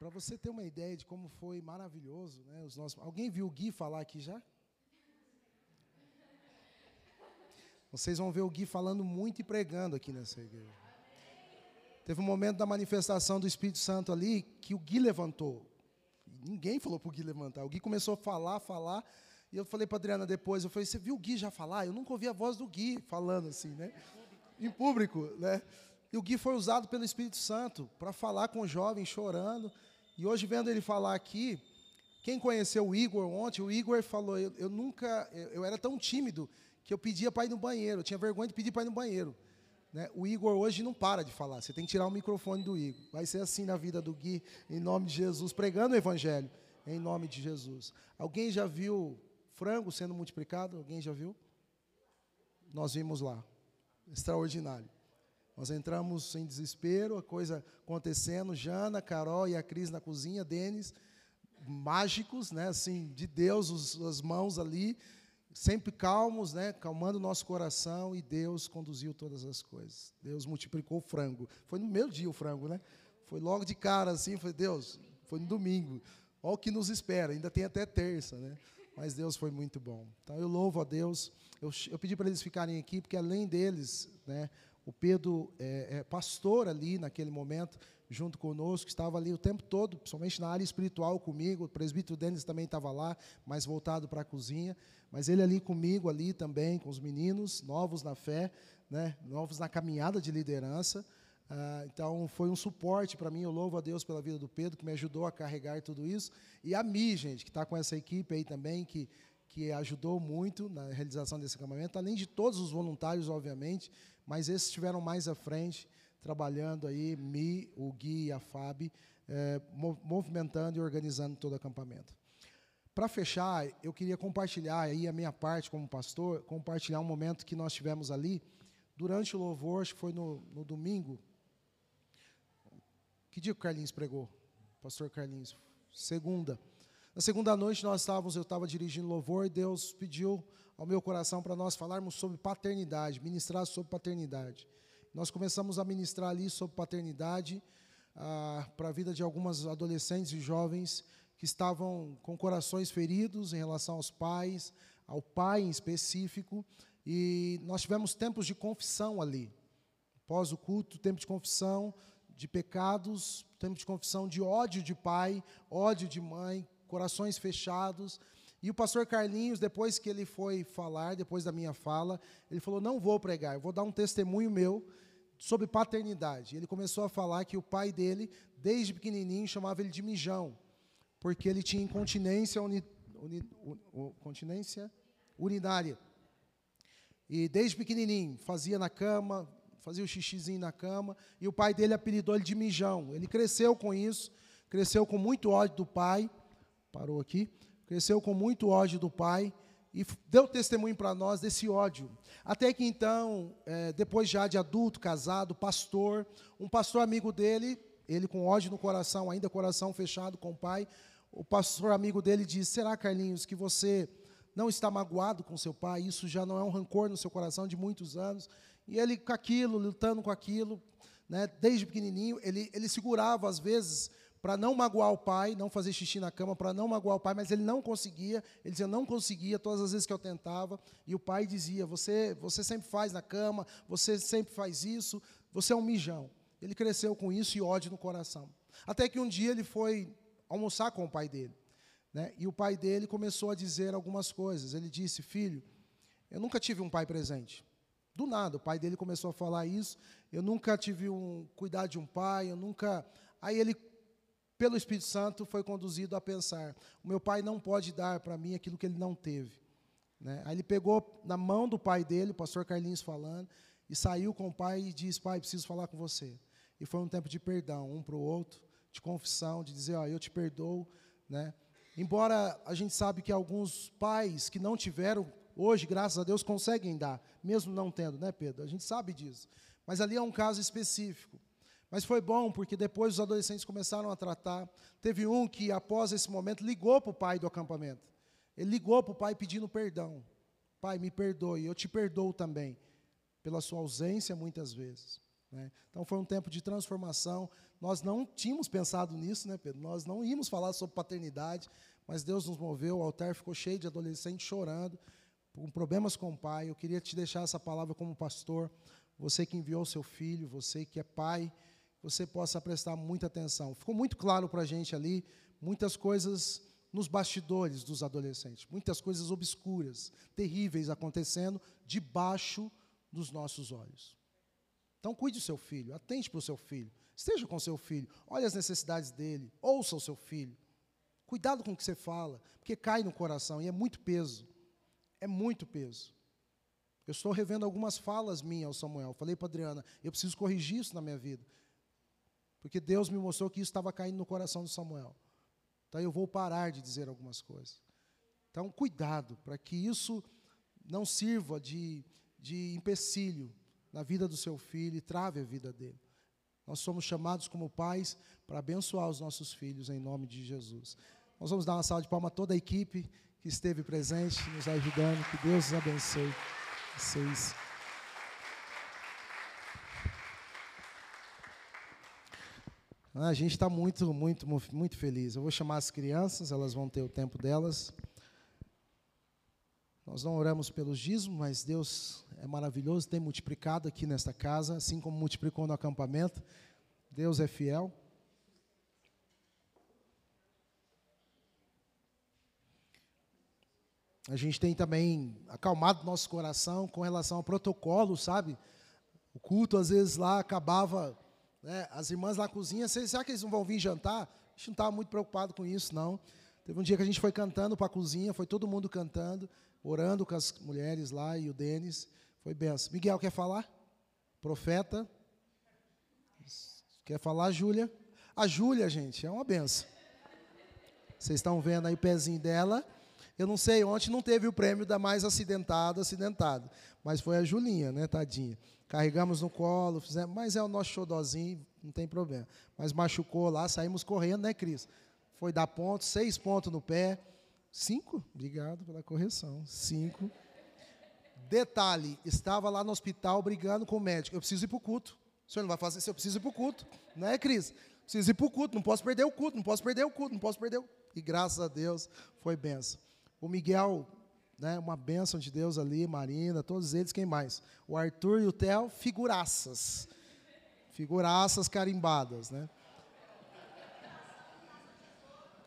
Para você ter uma ideia de como foi maravilhoso, né? Os nossos... Alguém viu o Gui falar aqui já? Vocês vão ver o Gui falando muito e pregando aqui nessa igreja. Teve um momento da manifestação do Espírito Santo ali que o Gui levantou. Ninguém falou para o Gui levantar. O Gui começou a falar, falar. E eu falei para Adriana depois, eu falei, você viu o Gui já falar? Eu nunca ouvi a voz do Gui falando assim, né? Em público, né? E o Gui foi usado pelo Espírito Santo para falar com o jovem chorando. E hoje, vendo ele falar aqui, quem conheceu o Igor ontem, o Igor falou, eu, eu nunca, eu, eu, era tão tímido que eu pedia para ir no banheiro, eu tinha vergonha de pedir para ir no banheiro. Né? O Igor hoje não para de falar, você tem que tirar o microfone do Igor. Vai ser assim na vida do Gui, em nome de Jesus, pregando o Evangelho, em nome de Jesus. Alguém já viu frango sendo multiplicado? Alguém já viu? Nós vimos lá, extraordinário. Nós entramos em desespero, a coisa acontecendo, Jana, Carol e a Cris na cozinha, Denis, mágicos, né, assim, de Deus, os, as mãos ali, sempre calmos, né, calmando o nosso coração, e Deus conduziu todas as coisas. Deus multiplicou o frango. Foi no meu dia o frango, né? Foi logo de cara assim, foi Deus, foi no domingo. Olha o que nos espera, ainda tem até terça, né? Mas Deus foi muito bom. Então eu louvo a Deus. Eu, eu pedi para eles ficarem aqui, porque além deles, né, o Pedro é, é pastor ali naquele momento, junto conosco, estava ali o tempo todo, principalmente na área espiritual comigo. O presbítero Denis também estava lá, mais voltado para a cozinha. Mas ele ali comigo, ali também, com os meninos, novos na fé, né, novos na caminhada de liderança. Ah, então, foi um suporte para mim. Eu louvo a Deus pela vida do Pedro, que me ajudou a carregar tudo isso. E a Mi, gente, que está com essa equipe aí também, que, que ajudou muito na realização desse acampamento, além de todos os voluntários, obviamente, mas esses estiveram mais à frente trabalhando aí, Mi, o Gui e a Fábio, é, movimentando e organizando todo o acampamento. Para fechar, eu queria compartilhar aí a minha parte como pastor, compartilhar um momento que nós tivemos ali, durante o louvor, acho que foi no, no domingo. Que dia que o Carlinhos pregou? Pastor Carlinhos. Segunda. Na segunda noite nós estávamos, eu estava dirigindo louvor e Deus pediu ao meu coração para nós falarmos sobre paternidade, ministrar sobre paternidade. Nós começamos a ministrar ali sobre paternidade ah, para a vida de algumas adolescentes e jovens que estavam com corações feridos em relação aos pais, ao pai em específico, e nós tivemos tempos de confissão ali. Após o culto, tempo de confissão de pecados, tempo de confissão de ódio de pai, ódio de mãe, corações fechados. E o pastor Carlinhos, depois que ele foi falar, depois da minha fala, ele falou: Não vou pregar, vou dar um testemunho meu sobre paternidade. Ele começou a falar que o pai dele, desde pequenininho, chamava ele de mijão, porque ele tinha incontinência, uni, uni, uni, continência urinária. E desde pequenininho, fazia na cama, fazia o xixizinho na cama, e o pai dele apelidou ele de mijão. Ele cresceu com isso, cresceu com muito ódio do pai, parou aqui, cresceu com muito ódio do pai, e deu testemunho para nós desse ódio. Até que então, é, depois já de adulto, casado, pastor, um pastor amigo dele, ele com ódio no coração, ainda coração fechado com o pai, o pastor amigo dele disse: Será, Carlinhos, que você não está magoado com seu pai? Isso já não é um rancor no seu coração de muitos anos. E ele com aquilo, lutando com aquilo, né, desde pequenininho, ele, ele segurava às vezes para não magoar o pai, não fazer xixi na cama, para não magoar o pai, mas ele não conseguia. Ele dizia, não conseguia, todas as vezes que eu tentava. E o pai dizia, você, você sempre faz na cama, você sempre faz isso, você é um mijão. Ele cresceu com isso e ódio no coração. Até que um dia ele foi almoçar com o pai dele. Né? E o pai dele começou a dizer algumas coisas. Ele disse, filho, eu nunca tive um pai presente. Do nada, o pai dele começou a falar isso. Eu nunca tive um cuidado de um pai, eu nunca. Aí ele pelo Espírito Santo, foi conduzido a pensar: o meu pai não pode dar para mim aquilo que ele não teve. Né? Aí ele pegou na mão do pai dele, o pastor Carlinhos falando, e saiu com o pai e disse: Pai, preciso falar com você. E foi um tempo de perdão, um para o outro, de confissão, de dizer: Ó, eu te perdoo. Né? Embora a gente sabe que alguns pais que não tiveram, hoje, graças a Deus, conseguem dar, mesmo não tendo, né, Pedro? A gente sabe disso. Mas ali é um caso específico. Mas foi bom, porque depois os adolescentes começaram a tratar. Teve um que, após esse momento, ligou para o pai do acampamento. Ele ligou para o pai pedindo perdão. Pai, me perdoe, eu te perdoo também, pela sua ausência muitas vezes. Né? Então foi um tempo de transformação. Nós não tínhamos pensado nisso, né, Pedro? Nós não íamos falar sobre paternidade, mas Deus nos moveu. O altar ficou cheio de adolescentes chorando, com problemas com o pai. Eu queria te deixar essa palavra como pastor. Você que enviou seu filho, você que é pai, você possa prestar muita atenção. Ficou muito claro para a gente ali muitas coisas nos bastidores dos adolescentes, muitas coisas obscuras, terríveis acontecendo debaixo dos nossos olhos. Então, cuide do seu filho, atente para o seu filho, esteja com o seu filho, olhe as necessidades dele, ouça o seu filho. Cuidado com o que você fala, porque cai no coração e é muito peso. É muito peso. Eu estou revendo algumas falas minhas ao Samuel. Falei para Adriana, eu preciso corrigir isso na minha vida. Porque Deus me mostrou que isso estava caindo no coração do Samuel. Então eu vou parar de dizer algumas coisas. Então, cuidado, para que isso não sirva de, de empecilho na vida do seu filho e trave a vida dele. Nós somos chamados como pais para abençoar os nossos filhos em nome de Jesus. Nós vamos dar uma salva de palmas a toda a equipe que esteve presente, nos ajudando. Que Deus os abençoe. Vocês. A gente está muito, muito, muito feliz. Eu vou chamar as crianças, elas vão ter o tempo delas. Nós não oramos pelos dízimos, mas Deus é maravilhoso, tem multiplicado aqui nesta casa, assim como multiplicou no acampamento. Deus é fiel. A gente tem também acalmado nosso coração com relação ao protocolo, sabe? O culto, às vezes, lá acabava né? As irmãs lá cozinham, será que eles não vão vir jantar? A gente não estava muito preocupado com isso, não. Teve um dia que a gente foi cantando para a cozinha, foi todo mundo cantando, orando com as mulheres lá e o Denis. Foi benção. Miguel, quer falar? Profeta. Quer falar, Júlia? A Júlia, gente, é uma benção. Vocês estão vendo aí o pezinho dela. Eu não sei, ontem não teve o prêmio da mais acidentado, acidentado. Mas foi a Julinha, né, tadinha carregamos no colo, fizemos, mas é o nosso xodózinho, não tem problema. Mas machucou lá, saímos correndo, né, Cris? Foi dar ponto, seis pontos no pé. Cinco? Obrigado pela correção. Cinco. Detalhe, estava lá no hospital brigando com o médico. Eu preciso ir para o culto. O senhor não vai fazer isso, eu preciso ir para o culto. Não é, Cris? Preciso ir para o culto, não posso perder o culto, não posso perder o culto, não posso perder o... E graças a Deus foi benção. O Miguel né, uma bênção de Deus ali, Marina, todos eles, quem mais? O Arthur e o Theo, figuraças. Figuraças carimbadas, né?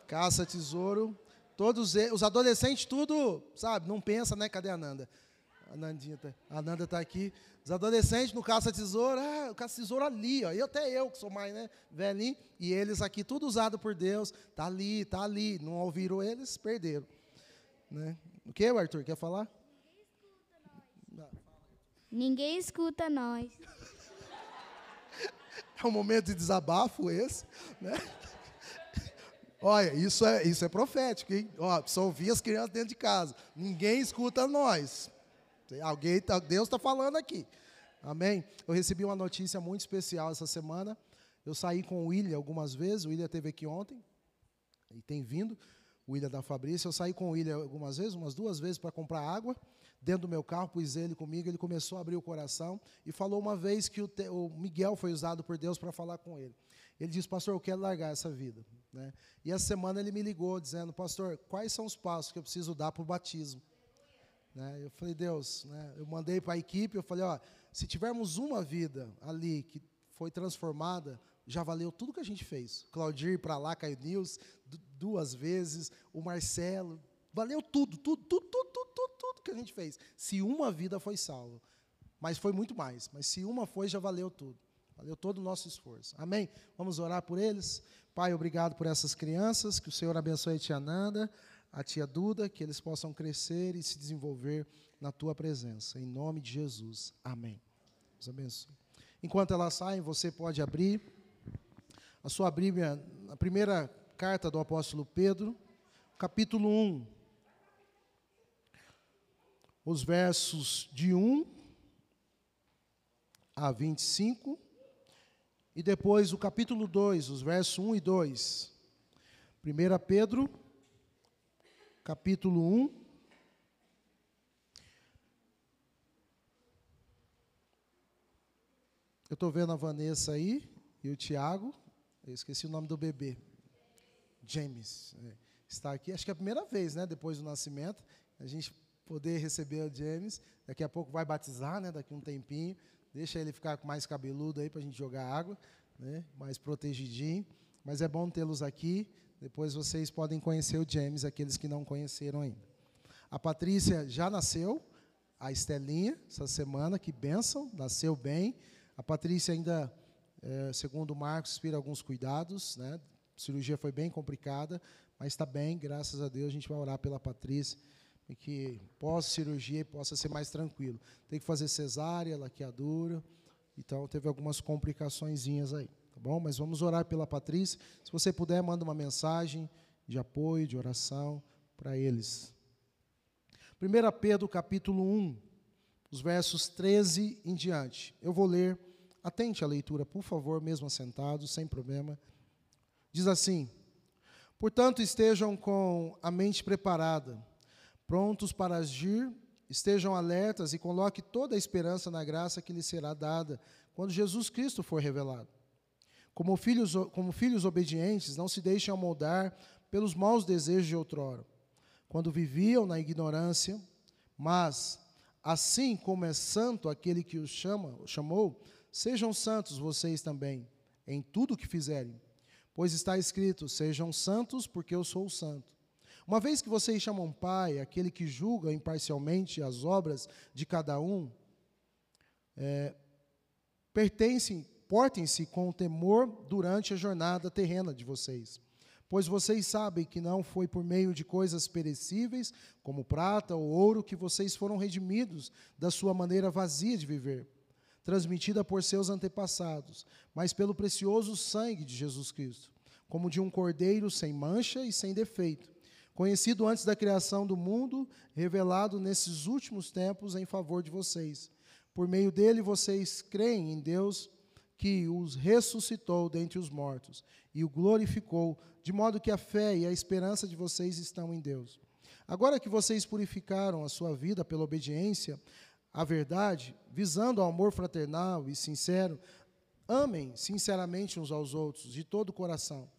Caça, tesouro, todos eles, os adolescentes tudo, sabe, não pensa, né? Cadê a Nanda? A Nandinha tá, a Nanda está aqui. Os adolescentes no caça-tesouro, ah, o caça-tesouro ali, ó. E até eu, que sou mais, né, velhinho, e eles aqui, tudo usado por Deus, tá ali, tá ali. Não ouviram eles, perderam. Né? O que, Arthur? Quer falar? Ninguém escuta nós. é um momento de desabafo esse, né? Olha, isso é, isso é profético, hein? Ó, precisa ouvir as crianças dentro de casa. Ninguém escuta nós. Alguém, tá, Deus está falando aqui. Amém? Eu recebi uma notícia muito especial essa semana. Eu saí com o William algumas vezes. O William esteve aqui ontem e tem vindo o William da Fabrício. Eu saí com o William algumas vezes, umas duas vezes, para comprar água. Dentro do meu carro, pus ele comigo. Ele começou a abrir o coração e falou uma vez que o, te, o Miguel foi usado por Deus para falar com ele. Ele disse, pastor, eu quero largar essa vida. Né? E essa semana ele me ligou dizendo, pastor, quais são os passos que eu preciso dar para o batismo? Né? Eu falei, Deus, né? eu mandei para a equipe, eu falei, ó, se tivermos uma vida ali que foi transformada, já valeu tudo que a gente fez. Claudir para lá, Caio Nils, duas vezes, o Marcelo, valeu tudo, tudo, tudo, tudo, tudo, tudo, tudo que a gente fez. Se uma vida foi salva, mas foi muito mais, mas se uma foi, já valeu tudo. Valeu todo o nosso esforço. Amém? Vamos orar por eles. Pai, obrigado por essas crianças, que o Senhor abençoe a tia Nanda, a tia Duda, que eles possam crescer e se desenvolver na tua presença. Em nome de Jesus. Amém. Deus abençoe. Enquanto elas saem, você pode abrir a sua Bíblia, a primeira carta do apóstolo Pedro, capítulo 1. Os versos de 1 a 25. E depois o capítulo 2, os versos 1 e 2. 1 Pedro, capítulo 1. Eu estou vendo a Vanessa aí e o Tiago. Eu esqueci o nome do bebê. James. É, está aqui. Acho que é a primeira vez, né? Depois do nascimento, a gente poder receber o James. Daqui a pouco vai batizar, né? Daqui um tempinho. Deixa ele ficar mais cabeludo aí para a gente jogar água, né? Mais protegidinho. Mas é bom tê-los aqui. Depois vocês podem conhecer o James, aqueles que não conheceram ainda. A Patrícia já nasceu, a Estelinha, essa semana, que bênção, nasceu bem. A Patrícia ainda, é, segundo Marcos, inspira alguns cuidados, né? A cirurgia foi bem complicada, mas está bem, graças a Deus. A gente vai orar pela Patrícia, que pós-cirurgia possa ser mais tranquilo. Tem que fazer cesárea, laqueadura, então teve algumas complicações aí bom? Mas vamos orar pela Patrícia. Se você puder, manda uma mensagem de apoio, de oração para eles. 1 Pedro capítulo 1, os versos 13 em diante. Eu vou ler, atente à leitura, por favor, mesmo assentados, sem problema. Diz assim: Portanto, estejam com a mente preparada, prontos para agir, estejam alertas e coloque toda a esperança na graça que lhes será dada quando Jesus Cristo for revelado. Como filhos, como filhos obedientes, não se deixem amoldar pelos maus desejos de outrora, quando viviam na ignorância, mas, assim como é santo aquele que os chama, chamou, sejam santos vocês também, em tudo o que fizerem. Pois está escrito: sejam santos, porque eu sou santo. Uma vez que vocês chamam Pai, aquele que julga imparcialmente as obras de cada um, é, pertencem Portem-se com temor durante a jornada terrena de vocês, pois vocês sabem que não foi por meio de coisas perecíveis, como prata ou ouro, que vocês foram redimidos da sua maneira vazia de viver, transmitida por seus antepassados, mas pelo precioso sangue de Jesus Cristo, como de um cordeiro sem mancha e sem defeito, conhecido antes da criação do mundo, revelado nesses últimos tempos em favor de vocês. Por meio dele vocês creem em Deus que os ressuscitou dentre os mortos e o glorificou, de modo que a fé e a esperança de vocês estão em Deus. Agora que vocês purificaram a sua vida pela obediência à verdade, visando ao amor fraternal e sincero, amem sinceramente uns aos outros, de todo o coração.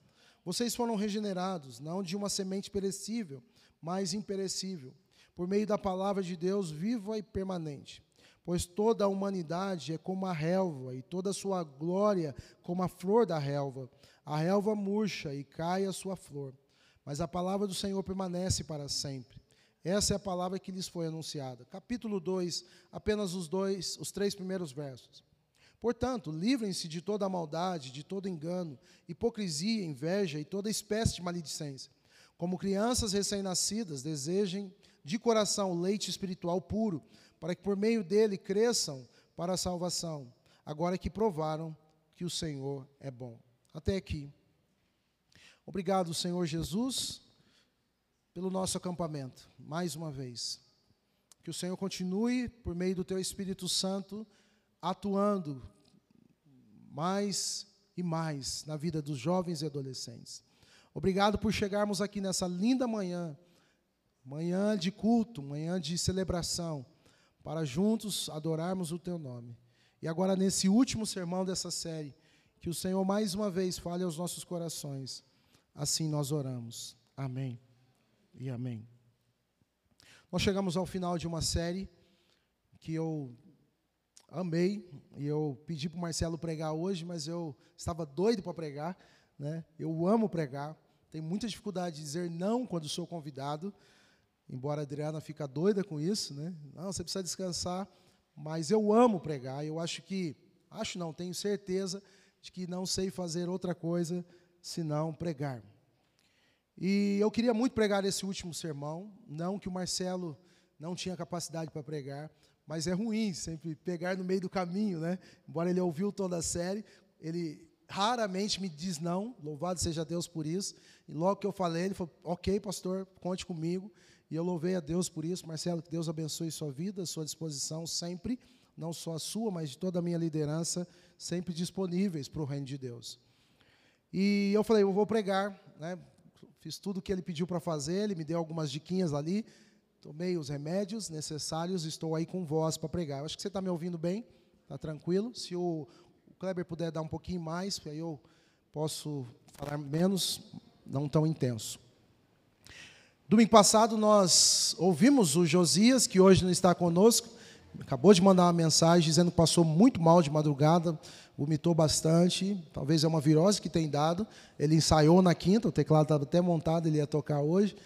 Vocês foram regenerados, não de uma semente perecível, mas imperecível, por meio da palavra de Deus viva e permanente pois toda a humanidade é como a relva, e toda a sua glória como a flor da relva. A relva murcha e cai a sua flor, mas a palavra do Senhor permanece para sempre. Essa é a palavra que lhes foi anunciada. Capítulo 2, apenas os dois, os três primeiros versos. Portanto, livrem-se de toda maldade, de todo engano, hipocrisia, inveja e toda espécie de maledicência. Como crianças recém-nascidas, desejem de coração o leite espiritual puro, para que por meio dele cresçam para a salvação, agora que provaram que o Senhor é bom. Até aqui. Obrigado, Senhor Jesus, pelo nosso acampamento, mais uma vez. Que o Senhor continue, por meio do Teu Espírito Santo, atuando mais e mais na vida dos jovens e adolescentes. Obrigado por chegarmos aqui nessa linda manhã, manhã de culto, manhã de celebração para juntos adorarmos o teu nome. E agora, nesse último sermão dessa série, que o Senhor mais uma vez fale aos nossos corações. Assim nós oramos. Amém e amém. Nós chegamos ao final de uma série que eu amei, e eu pedi para o Marcelo pregar hoje, mas eu estava doido para pregar. Né? Eu amo pregar, tenho muita dificuldade de dizer não quando sou convidado, embora a Adriana fica doida com isso, né? Não, você precisa descansar, mas eu amo pregar. Eu acho que, acho não, tenho certeza de que não sei fazer outra coisa senão pregar. E eu queria muito pregar esse último sermão, não que o Marcelo não tinha capacidade para pregar, mas é ruim sempre pegar no meio do caminho, né? Embora ele ouviu toda a série, ele raramente me diz não, louvado seja Deus por isso. E logo que eu falei, ele falou: "OK, pastor, conte comigo". E eu louvei a Deus por isso. Marcelo, que Deus abençoe sua vida, sua disposição sempre, não só a sua, mas de toda a minha liderança, sempre disponíveis para o reino de Deus. E eu falei, eu vou pregar, né? Fiz tudo o que ele pediu para fazer, ele me deu algumas diquinhas ali, tomei os remédios necessários, estou aí com voz para pregar. Eu acho que você está me ouvindo bem, está tranquilo. Se o, Kleber puder dar um pouquinho mais, aí eu posso falar menos, não tão intenso. Domingo passado nós ouvimos o Josias, que hoje não está conosco, acabou de mandar uma mensagem dizendo que passou muito mal de madrugada, vomitou bastante, talvez é uma virose que tem dado. Ele ensaiou na quinta, o teclado estava até montado, ele ia tocar hoje,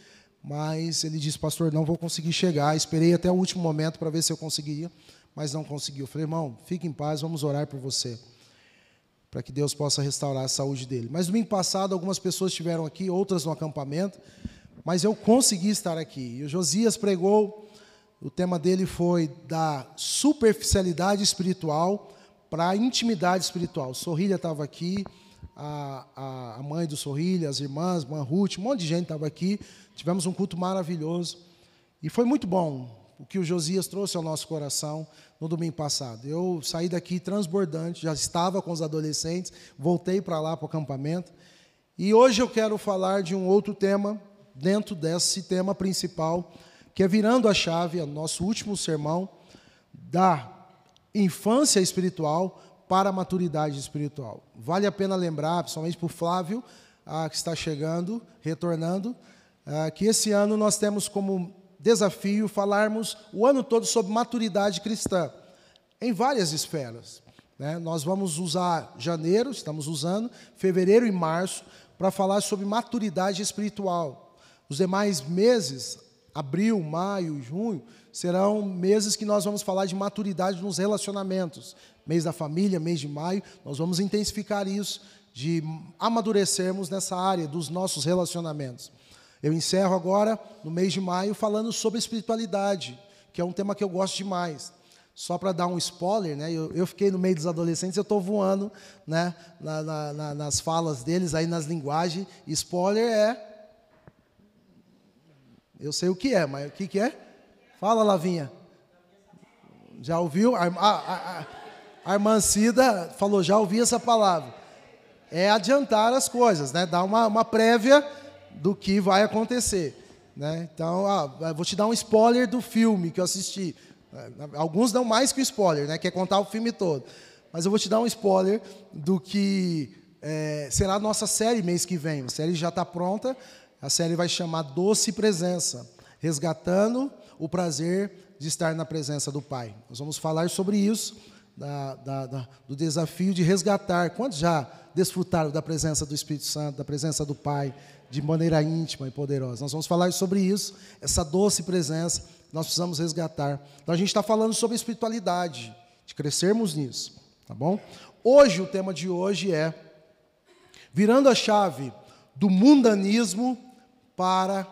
mas ele disse, pastor, não vou conseguir chegar. Esperei até o último momento para ver se eu conseguia, mas não conseguiu. Eu falei, irmão, fique em paz, vamos orar por você, para que Deus possa restaurar a saúde dele. Mas domingo passado, algumas pessoas estiveram aqui, outras no acampamento, mas eu consegui estar aqui. E o Josias pregou, o tema dele foi da superficialidade espiritual para a intimidade espiritual. Sorrilha estava aqui, a, a, mãe do Sorrilha, as irmãs, a Ruth, um monte de gente estava aqui. Tivemos um culto maravilhoso. E foi muito bom o que o Josias trouxe ao nosso coração no domingo passado. Eu saí daqui transbordante, já estava com os adolescentes, voltei para lá para o acampamento. E hoje eu quero falar de um outro tema dentro desse tema principal, que é virando a chave, é o nosso último sermão, da infância espiritual para a maturidade espiritual. Vale a pena lembrar, principalmente para o Flávio, ah, que está chegando, retornando, ah, que esse ano nós temos como desafio falarmos o ano todo sobre maturidade cristã, em várias esferas. Né? Nós vamos usar janeiro, estamos usando, fevereiro e março, para falar sobre maturidade espiritual. Os demais meses, abril, maio, junho, serão meses que nós vamos falar de maturidade nos relacionamentos. Mês da família, mês de maio, nós vamos intensificar isso, de amadurecermos nessa área dos nossos relacionamentos. Eu encerro agora, no mês de maio, falando sobre espiritualidade, que é um tema que eu gosto demais. Só para dar um spoiler, né? Eu, eu, fiquei no meio dos adolescentes, eu estou voando né? Na, na, na, nas falas deles, aí nas linguagens. Spoiler é eu sei o que é, mas o que, que é? Fala, Lavinha. Já ouviu? A, a, a, a irmã Cida falou, já ouvi essa palavra. É adiantar as coisas, né? Dar uma, uma prévia do que vai acontecer. Né? Então, ah, vou te dar um spoiler do filme que eu assisti. Alguns dão mais que o spoiler, né? Quer contar o filme todo. Mas eu vou te dar um spoiler do que é, será a nossa série mês que vem. A série já está pronta. A série vai chamar Doce Presença, resgatando o prazer de estar na presença do Pai. Nós vamos falar sobre isso, da, da, da, do desafio de resgatar. Quantos já desfrutaram da presença do Espírito Santo, da presença do Pai, de maneira íntima e poderosa? Nós vamos falar sobre isso, essa doce presença, nós precisamos resgatar. Então a gente está falando sobre espiritualidade, de crescermos nisso, tá bom? Hoje, o tema de hoje é virando a chave do mundanismo para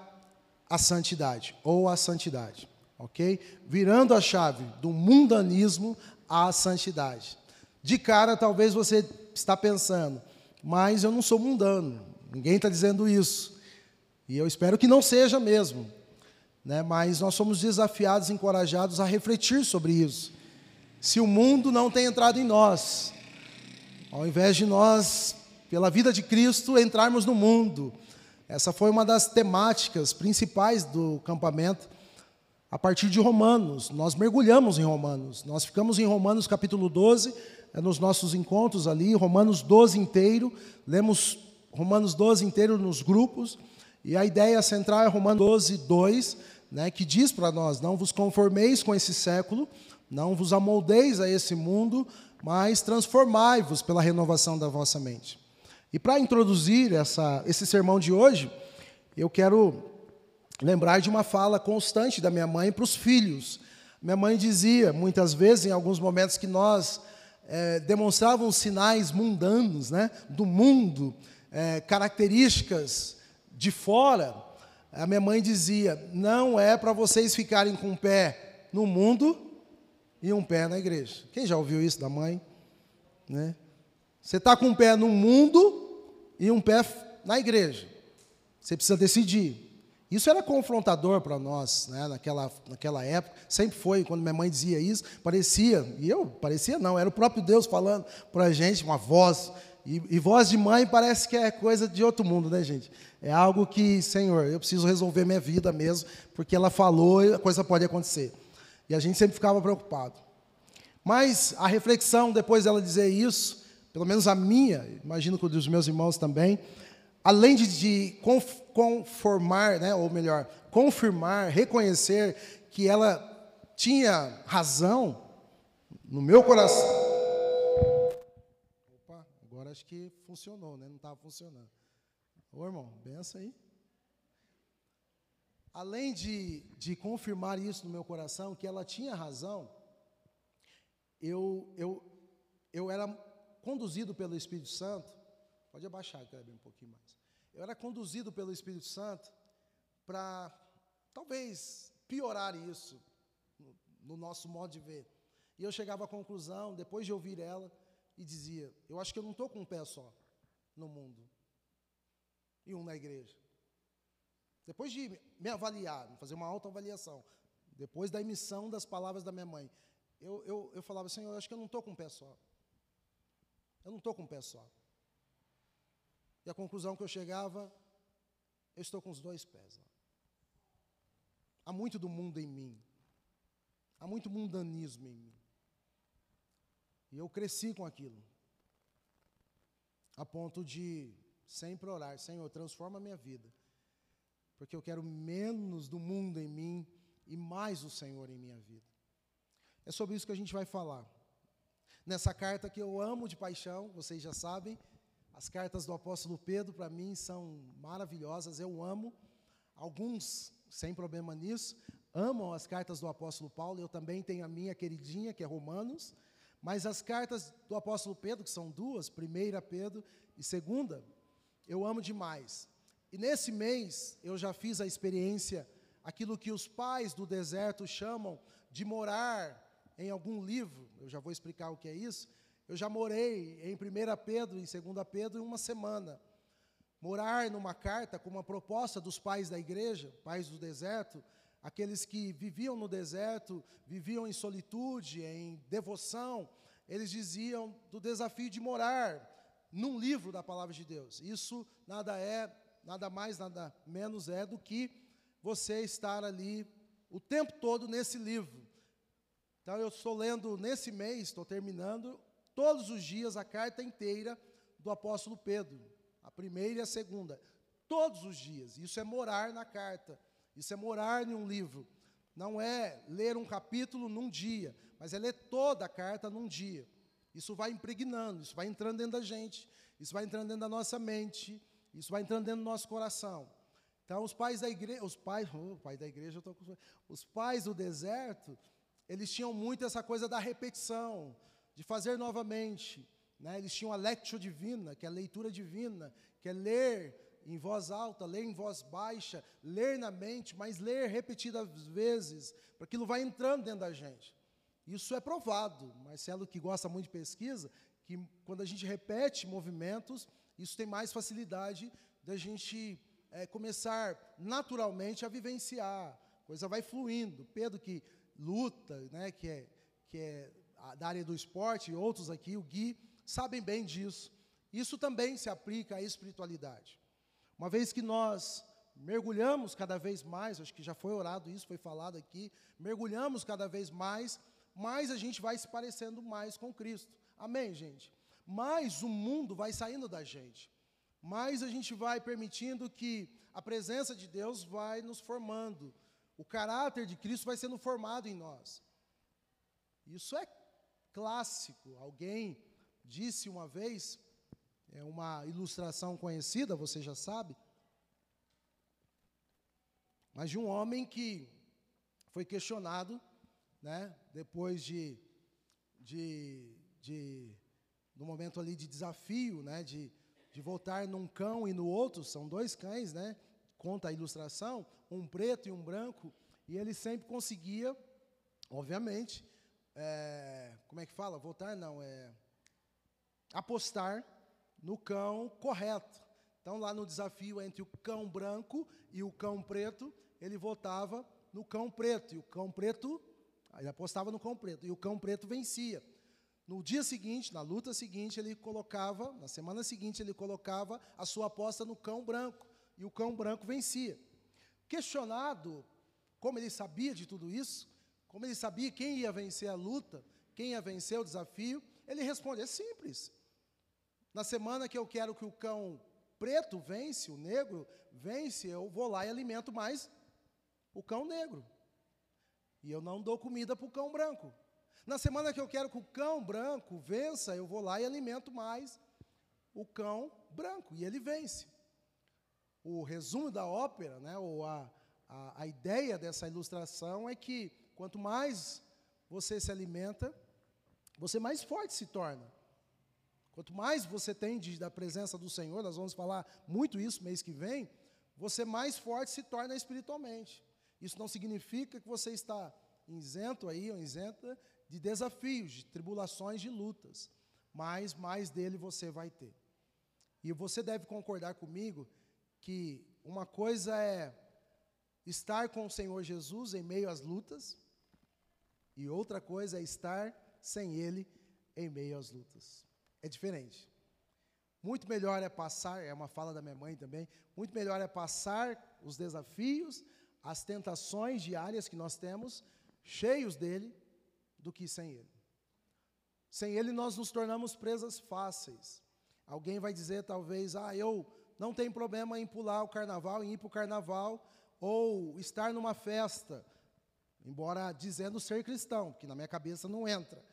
a santidade, ou a santidade, ok? Virando a chave do mundanismo à santidade. De cara, talvez você está pensando, mas eu não sou mundano, ninguém está dizendo isso. E eu espero que não seja mesmo. Né? Mas nós somos desafiados, encorajados a refletir sobre isso. Se o mundo não tem entrado em nós, ao invés de nós, pela vida de Cristo, entrarmos no mundo, essa foi uma das temáticas principais do campamento. A partir de Romanos, nós mergulhamos em Romanos. Nós ficamos em Romanos capítulo 12, é nos nossos encontros ali, Romanos 12 inteiro. Lemos Romanos 12 inteiro nos grupos. E a ideia central é Romanos 12, 2, né, que diz para nós: Não vos conformeis com esse século, não vos amoldeis a esse mundo, mas transformai-vos pela renovação da vossa mente. E para introduzir essa, esse sermão de hoje, eu quero lembrar de uma fala constante da minha mãe para os filhos. Minha mãe dizia, muitas vezes, em alguns momentos, que nós é, demonstrávamos sinais mundanos, né, do mundo, é, características de fora. A minha mãe dizia: não é para vocês ficarem com um pé no mundo e um pé na igreja. Quem já ouviu isso da mãe? Né? Você está com um pé no mundo e um pé na igreja. Você precisa decidir. Isso era confrontador para nós, né, naquela, naquela época. Sempre foi, quando minha mãe dizia isso, parecia, e eu, parecia não, era o próprio Deus falando para a gente, uma voz. E, e, voz de mãe parece que é coisa de outro mundo, né, gente? É algo que, Senhor, eu preciso resolver minha vida mesmo, porque ela falou e a coisa pode acontecer. E a gente sempre ficava preocupado. Mas a reflexão, depois dela dizer isso, pelo menos a minha, imagino que o dos meus irmãos também, além de, de conformar, né, ou melhor, confirmar, reconhecer que ela tinha razão no meu coração. Opa, agora acho que funcionou, né? Não estava funcionando. Ô irmão, benção aí. Além de, de confirmar isso no meu coração, que ela tinha razão, eu, eu, eu era conduzido pelo Espírito Santo, pode abaixar, Kleber, um pouquinho mais. Eu era conduzido pelo Espírito Santo para, talvez, piorar isso no, no nosso modo de ver. E eu chegava à conclusão, depois de ouvir ela, e dizia: Eu acho que eu não estou com um pé só no mundo e um na igreja. Depois de me avaliar, fazer uma autoavaliação, depois da emissão das palavras da minha mãe, eu, eu, eu falava: Senhor, eu acho que eu não estou com um pé só. Eu não estou com um pé só. E a conclusão que eu chegava, eu estou com os dois pés. Há muito do mundo em mim. Há muito mundanismo em mim. E eu cresci com aquilo. A ponto de sempre orar, Senhor, transforma a minha vida. Porque eu quero menos do mundo em mim e mais o Senhor em minha vida. É sobre isso que a gente vai falar nessa carta que eu amo de paixão, vocês já sabem. As cartas do apóstolo Pedro, para mim, são maravilhosas, eu amo. Alguns, sem problema nisso, amam as cartas do apóstolo Paulo, eu também tenho a minha queridinha, que é Romanos. Mas as cartas do apóstolo Pedro, que são duas, primeira Pedro e segunda, eu amo demais. E nesse mês eu já fiz a experiência, aquilo que os pais do deserto chamam de morar em algum livro, eu já vou explicar o que é isso. Eu já morei em 1 Pedro e 2 Pedro em uma semana. Morar numa carta com uma proposta dos pais da igreja, pais do deserto, aqueles que viviam no deserto, viviam em solitude, em devoção, eles diziam do desafio de morar num livro da palavra de Deus. Isso nada é, nada mais, nada menos é do que você estar ali o tempo todo nesse livro. Então eu estou lendo nesse mês, estou terminando todos os dias a carta inteira do apóstolo Pedro, a primeira e a segunda, todos os dias. Isso é morar na carta, isso é morar em um livro. Não é ler um capítulo num dia, mas é ler toda a carta num dia. Isso vai impregnando, isso vai entrando dentro da gente, isso vai entrando dentro da nossa mente, isso vai entrando dentro do nosso coração. Então, os pais da igreja, os pais, oh, pai da igreja, eu tô com, os pais do deserto, eles tinham muito essa coisa da repetição, de fazer novamente. Né? Eles tinham a lectio divina, que é a leitura divina, que é ler em voz alta, ler em voz baixa, ler na mente, mas ler repetidas vezes, para aquilo vai entrando dentro da gente. Isso é provado. Marcelo, que gosta muito de pesquisa, que quando a gente repete movimentos, isso tem mais facilidade da gente é, começar naturalmente a vivenciar. A coisa vai fluindo. Pedro, que luta, né, que é, que é da área do esporte, e outros aqui, o Gui, sabem bem disso. Isso também se aplica à espiritualidade. Uma vez que nós mergulhamos cada vez mais, acho que já foi orado isso, foi falado aqui, mergulhamos cada vez mais, mais a gente vai se parecendo mais com Cristo. Amém, gente? Mais o mundo vai saindo da gente. Mais a gente vai permitindo que a presença de Deus vai nos formando, o caráter de Cristo vai sendo formado em nós. Isso é clássico. Alguém disse uma vez, é uma ilustração conhecida, você já sabe, mas de um homem que foi questionado, né, depois de, de, de no momento ali de desafio, né, de, de voltar num cão e no outro, são dois cães, né, conta a ilustração, um preto e um branco, e ele sempre conseguia, obviamente, é, como é que fala? Votar não, é apostar no cão correto. Então, lá no desafio entre o cão branco e o cão preto, ele votava no cão preto, e o cão preto, ele apostava no cão preto, e o cão preto vencia. No dia seguinte, na luta seguinte, ele colocava, na semana seguinte, ele colocava a sua aposta no cão branco, e o cão branco vencia. Questionado como ele sabia de tudo isso, como ele sabia quem ia vencer a luta, quem ia vencer o desafio, ele responde: é simples. Na semana que eu quero que o cão preto vence, o negro vence, eu vou lá e alimento mais o cão negro. E eu não dou comida para o cão branco. Na semana que eu quero que o cão branco vença, eu vou lá e alimento mais o cão branco, e ele vence. O resumo da ópera, né, ou a, a, a ideia dessa ilustração é que quanto mais você se alimenta, você mais forte se torna. Quanto mais você tem de, da presença do Senhor, nós vamos falar muito isso mês que vem, você mais forte se torna espiritualmente. Isso não significa que você está isento aí, ou isenta de desafios, de tribulações, de lutas, mas mais dele você vai ter. E você deve concordar comigo que uma coisa é estar com o Senhor Jesus em meio às lutas, e outra coisa é estar sem Ele em meio às lutas. É diferente. Muito melhor é passar, é uma fala da minha mãe também, muito melhor é passar os desafios, as tentações diárias que nós temos, cheios dele, do que sem ele. Sem ele nós nos tornamos presas fáceis. Alguém vai dizer talvez, ah, eu não tenho problema em pular o carnaval, em ir para o carnaval, ou estar numa festa, embora dizendo ser cristão, que na minha cabeça não entra.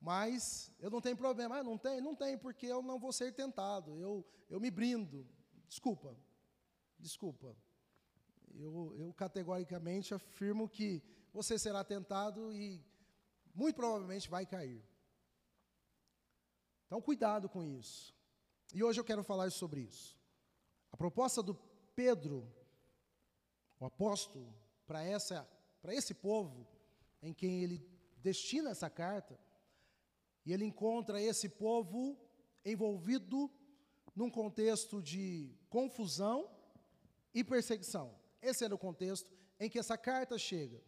Mas eu não tenho problema. Ah, não tem? Não tem, porque eu não vou ser tentado. Eu, eu me brindo. Desculpa. Desculpa. Eu, eu categoricamente afirmo que você será tentado e muito provavelmente vai cair. Então, cuidado com isso. E hoje eu quero falar sobre isso. A proposta do Pedro, o apóstolo, para esse povo em quem ele destina essa carta, e ele encontra esse povo envolvido num contexto de confusão e perseguição. Esse era o contexto em que essa carta chega.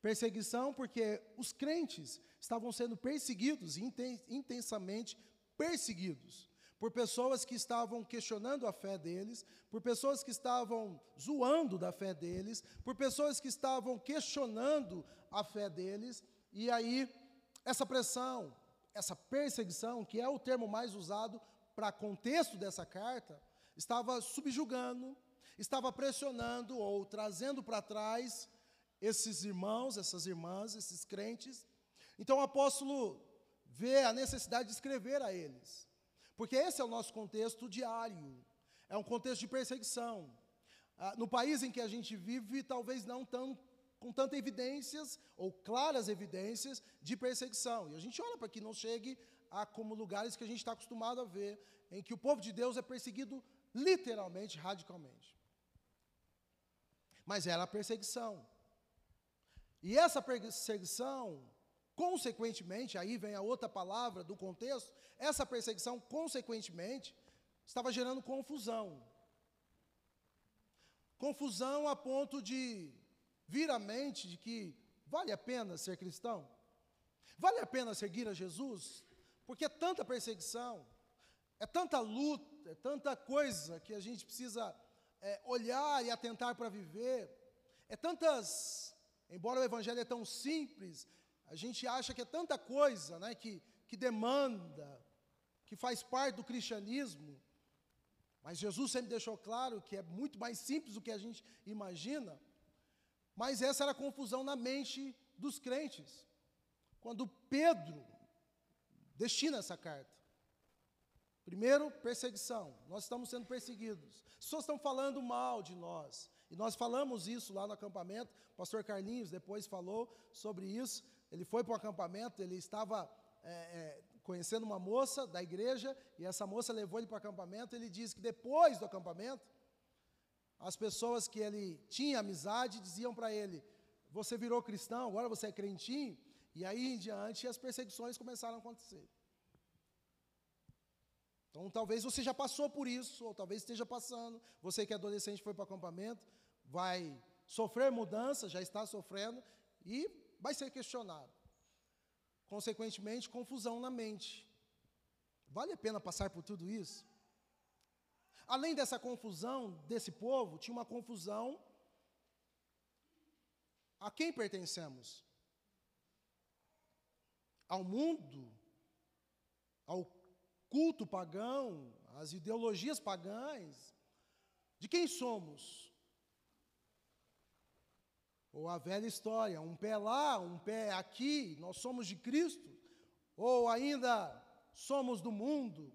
Perseguição porque os crentes estavam sendo perseguidos, intensamente perseguidos, por pessoas que estavam questionando a fé deles, por pessoas que estavam zoando da fé deles, por pessoas que estavam questionando a fé deles, e aí essa pressão, essa perseguição, que é o termo mais usado para contexto dessa carta, estava subjugando, estava pressionando ou trazendo para trás esses irmãos, essas irmãs, esses crentes. Então o apóstolo vê a necessidade de escrever a eles, porque esse é o nosso contexto diário, é um contexto de perseguição. Ah, no país em que a gente vive, talvez não tão com tantas evidências ou claras evidências de perseguição. E a gente olha para que não chegue a como lugares que a gente está acostumado a ver, em que o povo de Deus é perseguido literalmente, radicalmente. Mas era a perseguição. E essa perseguição, consequentemente, aí vem a outra palavra do contexto, essa perseguição, consequentemente, estava gerando confusão. Confusão a ponto de vir à mente de que vale a pena ser cristão? Vale a pena seguir a Jesus? Porque é tanta perseguição, é tanta luta, é tanta coisa que a gente precisa é, olhar e atentar para viver, é tantas, embora o Evangelho é tão simples, a gente acha que é tanta coisa né, que, que demanda, que faz parte do cristianismo, mas Jesus sempre deixou claro que é muito mais simples do que a gente imagina. Mas essa era a confusão na mente dos crentes. Quando Pedro destina essa carta. Primeiro, perseguição. Nós estamos sendo perseguidos. As pessoas estão falando mal de nós. E nós falamos isso lá no acampamento. O pastor Carlinhos depois falou sobre isso. Ele foi para o acampamento, ele estava é, é, conhecendo uma moça da igreja, e essa moça levou ele para o acampamento. Ele diz que depois do acampamento, as pessoas que ele tinha amizade diziam para ele: Você virou cristão, agora você é crentinho. E aí em diante as perseguições começaram a acontecer. Então talvez você já passou por isso, ou talvez esteja passando. Você que é adolescente foi para o acampamento, vai sofrer mudança, já está sofrendo, e vai ser questionado. Consequentemente, confusão na mente. Vale a pena passar por tudo isso? Além dessa confusão desse povo, tinha uma confusão a quem pertencemos? Ao mundo? Ao culto pagão, as ideologias pagãs. De quem somos? Ou a velha história, um pé lá, um pé aqui, nós somos de Cristo, ou ainda somos do mundo.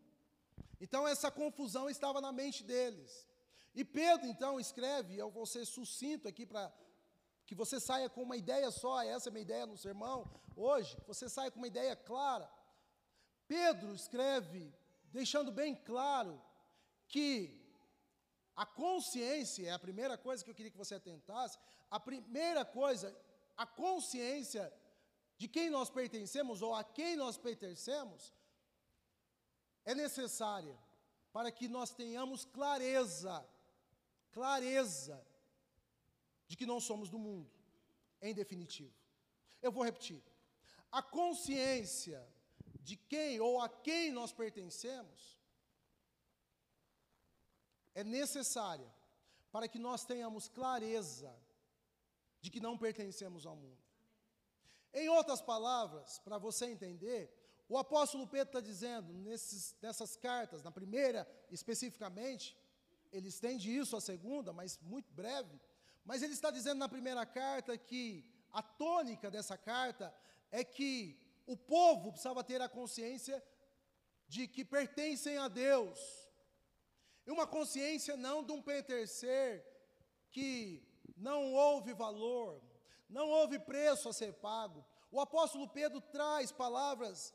Então essa confusão estava na mente deles. E Pedro então escreve, eu vou ser sucinto aqui para que você saia com uma ideia só, essa é a minha ideia no sermão hoje, você saia com uma ideia clara. Pedro escreve, deixando bem claro que a consciência é a primeira coisa que eu queria que você atentasse. A primeira coisa, a consciência de quem nós pertencemos ou a quem nós pertencemos é necessária para que nós tenhamos clareza, clareza de que não somos do mundo, em definitivo. Eu vou repetir. A consciência de quem ou a quem nós pertencemos é necessária para que nós tenhamos clareza de que não pertencemos ao mundo. Em outras palavras, para você entender, o apóstolo Pedro está dizendo nesses, nessas cartas, na primeira especificamente, ele estende isso à segunda, mas muito breve, mas ele está dizendo na primeira carta que a tônica dessa carta é que o povo precisava ter a consciência de que pertencem a Deus. E uma consciência não de um pertencer que não houve valor, não houve preço a ser pago. O apóstolo Pedro traz palavras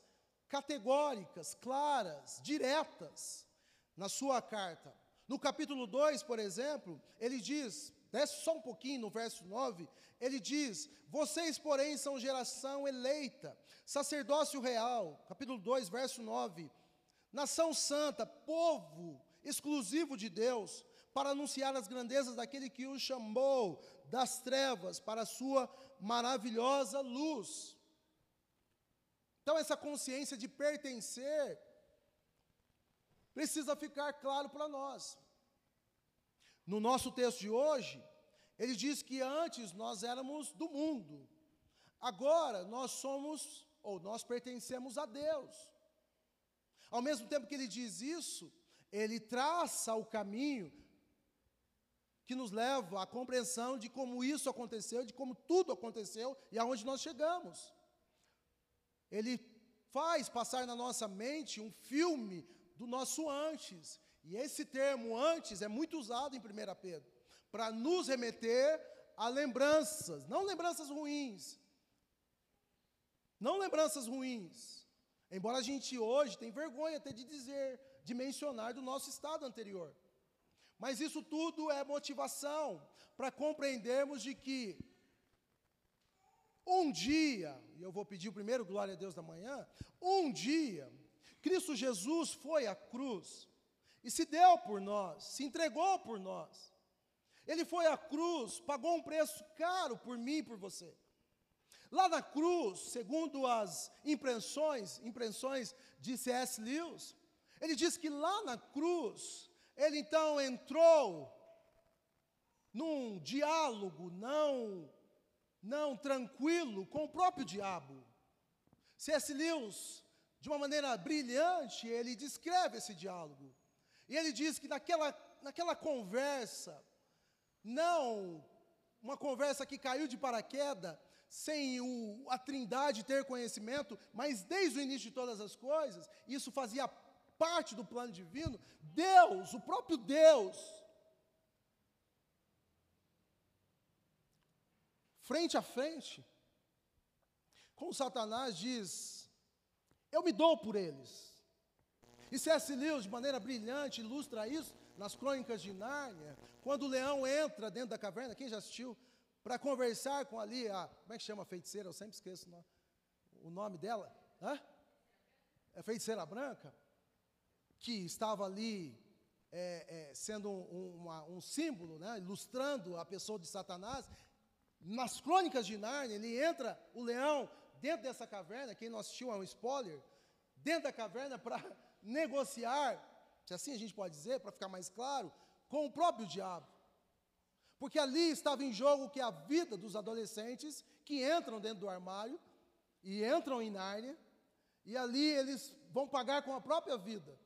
categóricas, claras, diretas na sua carta. No capítulo 2, por exemplo, ele diz, desce só um pouquinho no verso 9, ele diz: Vocês, porém, são geração eleita, sacerdócio real, capítulo 2, verso 9, nação santa, povo exclusivo de Deus, para anunciar as grandezas daquele que o chamou das trevas para a sua maravilhosa luz. Então, essa consciência de pertencer precisa ficar claro para nós. No nosso texto de hoje, ele diz que antes nós éramos do mundo, agora nós somos, ou nós pertencemos a Deus. Ao mesmo tempo que ele diz isso, ele traça o caminho que nos leva à compreensão de como isso aconteceu, de como tudo aconteceu e aonde nós chegamos. Ele faz passar na nossa mente um filme do nosso antes. E esse termo antes é muito usado em 1 Pedro, para nos remeter a lembranças, não lembranças ruins. Não lembranças ruins. Embora a gente hoje tenha vergonha até de dizer, de mencionar do nosso estado anterior. Mas isso tudo é motivação para compreendermos de que um dia, e eu vou pedir o primeiro glória a Deus da manhã, um dia, Cristo Jesus foi à cruz e se deu por nós, se entregou por nós. Ele foi à cruz, pagou um preço caro por mim e por você. Lá na cruz, segundo as impressões, impressões de C.S. Lewis, ele diz que lá na cruz, ele então entrou num diálogo não não tranquilo com o próprio diabo. C.S. Lewis, de uma maneira brilhante, ele descreve esse diálogo. E ele diz que naquela, naquela conversa, não uma conversa que caiu de paraquedas, sem o, a trindade ter conhecimento, mas desde o início de todas as coisas, isso fazia parte do plano divino, Deus, o próprio Deus, frente a frente, com Satanás diz: Eu me dou por eles. E C.S. Lewis, de maneira brilhante, ilustra isso nas crônicas de Nárnia, quando o leão entra dentro da caverna, quem já assistiu, para conversar com ali a. Como é que chama a feiticeira? Eu sempre esqueço o nome dela. Hã? É feiticeira branca, que estava ali é, é, sendo um, uma, um símbolo, né, ilustrando a pessoa de Satanás, nas crônicas de Nárnia, ele entra, o leão, dentro dessa caverna, quem não assistiu é um spoiler, dentro da caverna para negociar, se assim a gente pode dizer, para ficar mais claro, com o próprio diabo. Porque ali estava em jogo que a vida dos adolescentes que entram dentro do armário e entram em Nárnia, e ali eles vão pagar com a própria vida.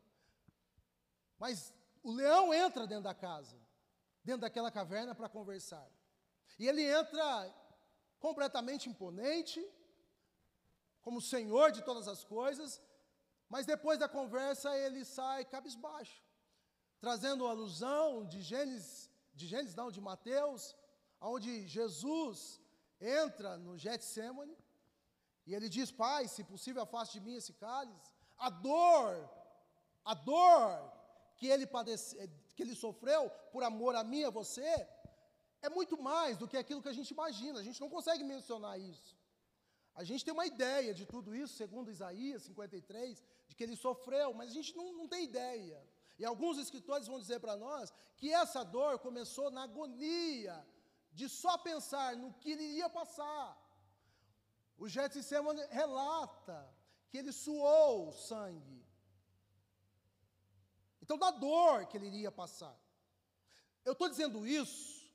Mas o leão entra dentro da casa, dentro daquela caverna para conversar. E ele entra completamente imponente, como senhor de todas as coisas, mas depois da conversa ele sai cabisbaixo, trazendo alusão de Gênesis, de Gênesis não, de Mateus, onde Jesus entra no Getsemane e ele diz: Pai, se possível, afaste de mim esse cálice. A dor, a dor que ele, padece, que ele sofreu por amor a mim e a você, é muito mais do que aquilo que a gente imagina. A gente não consegue mencionar isso. A gente tem uma ideia de tudo isso, segundo Isaías 53, de que ele sofreu, mas a gente não, não tem ideia. E alguns escritores vão dizer para nós que essa dor começou na agonia de só pensar no que ele ia passar. O Getsemane relata que ele suou sangue. Então, da dor que ele iria passar. Eu estou dizendo isso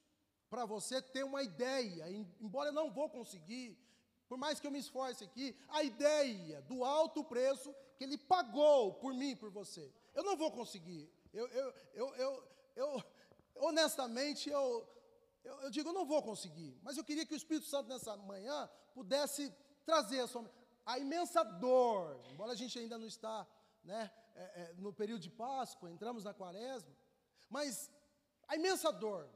para você ter uma ideia, embora eu não vou conseguir, por mais que eu me esforce aqui, a ideia do alto preço que ele pagou por mim, por você. Eu não vou conseguir. Eu, eu, eu, eu, eu honestamente, eu, eu, eu, digo, eu não vou conseguir. Mas eu queria que o Espírito Santo nessa manhã pudesse trazer a, sua, a imensa dor, embora a gente ainda não está né, é, é, no período de Páscoa, entramos na quaresma, mas a imensa dor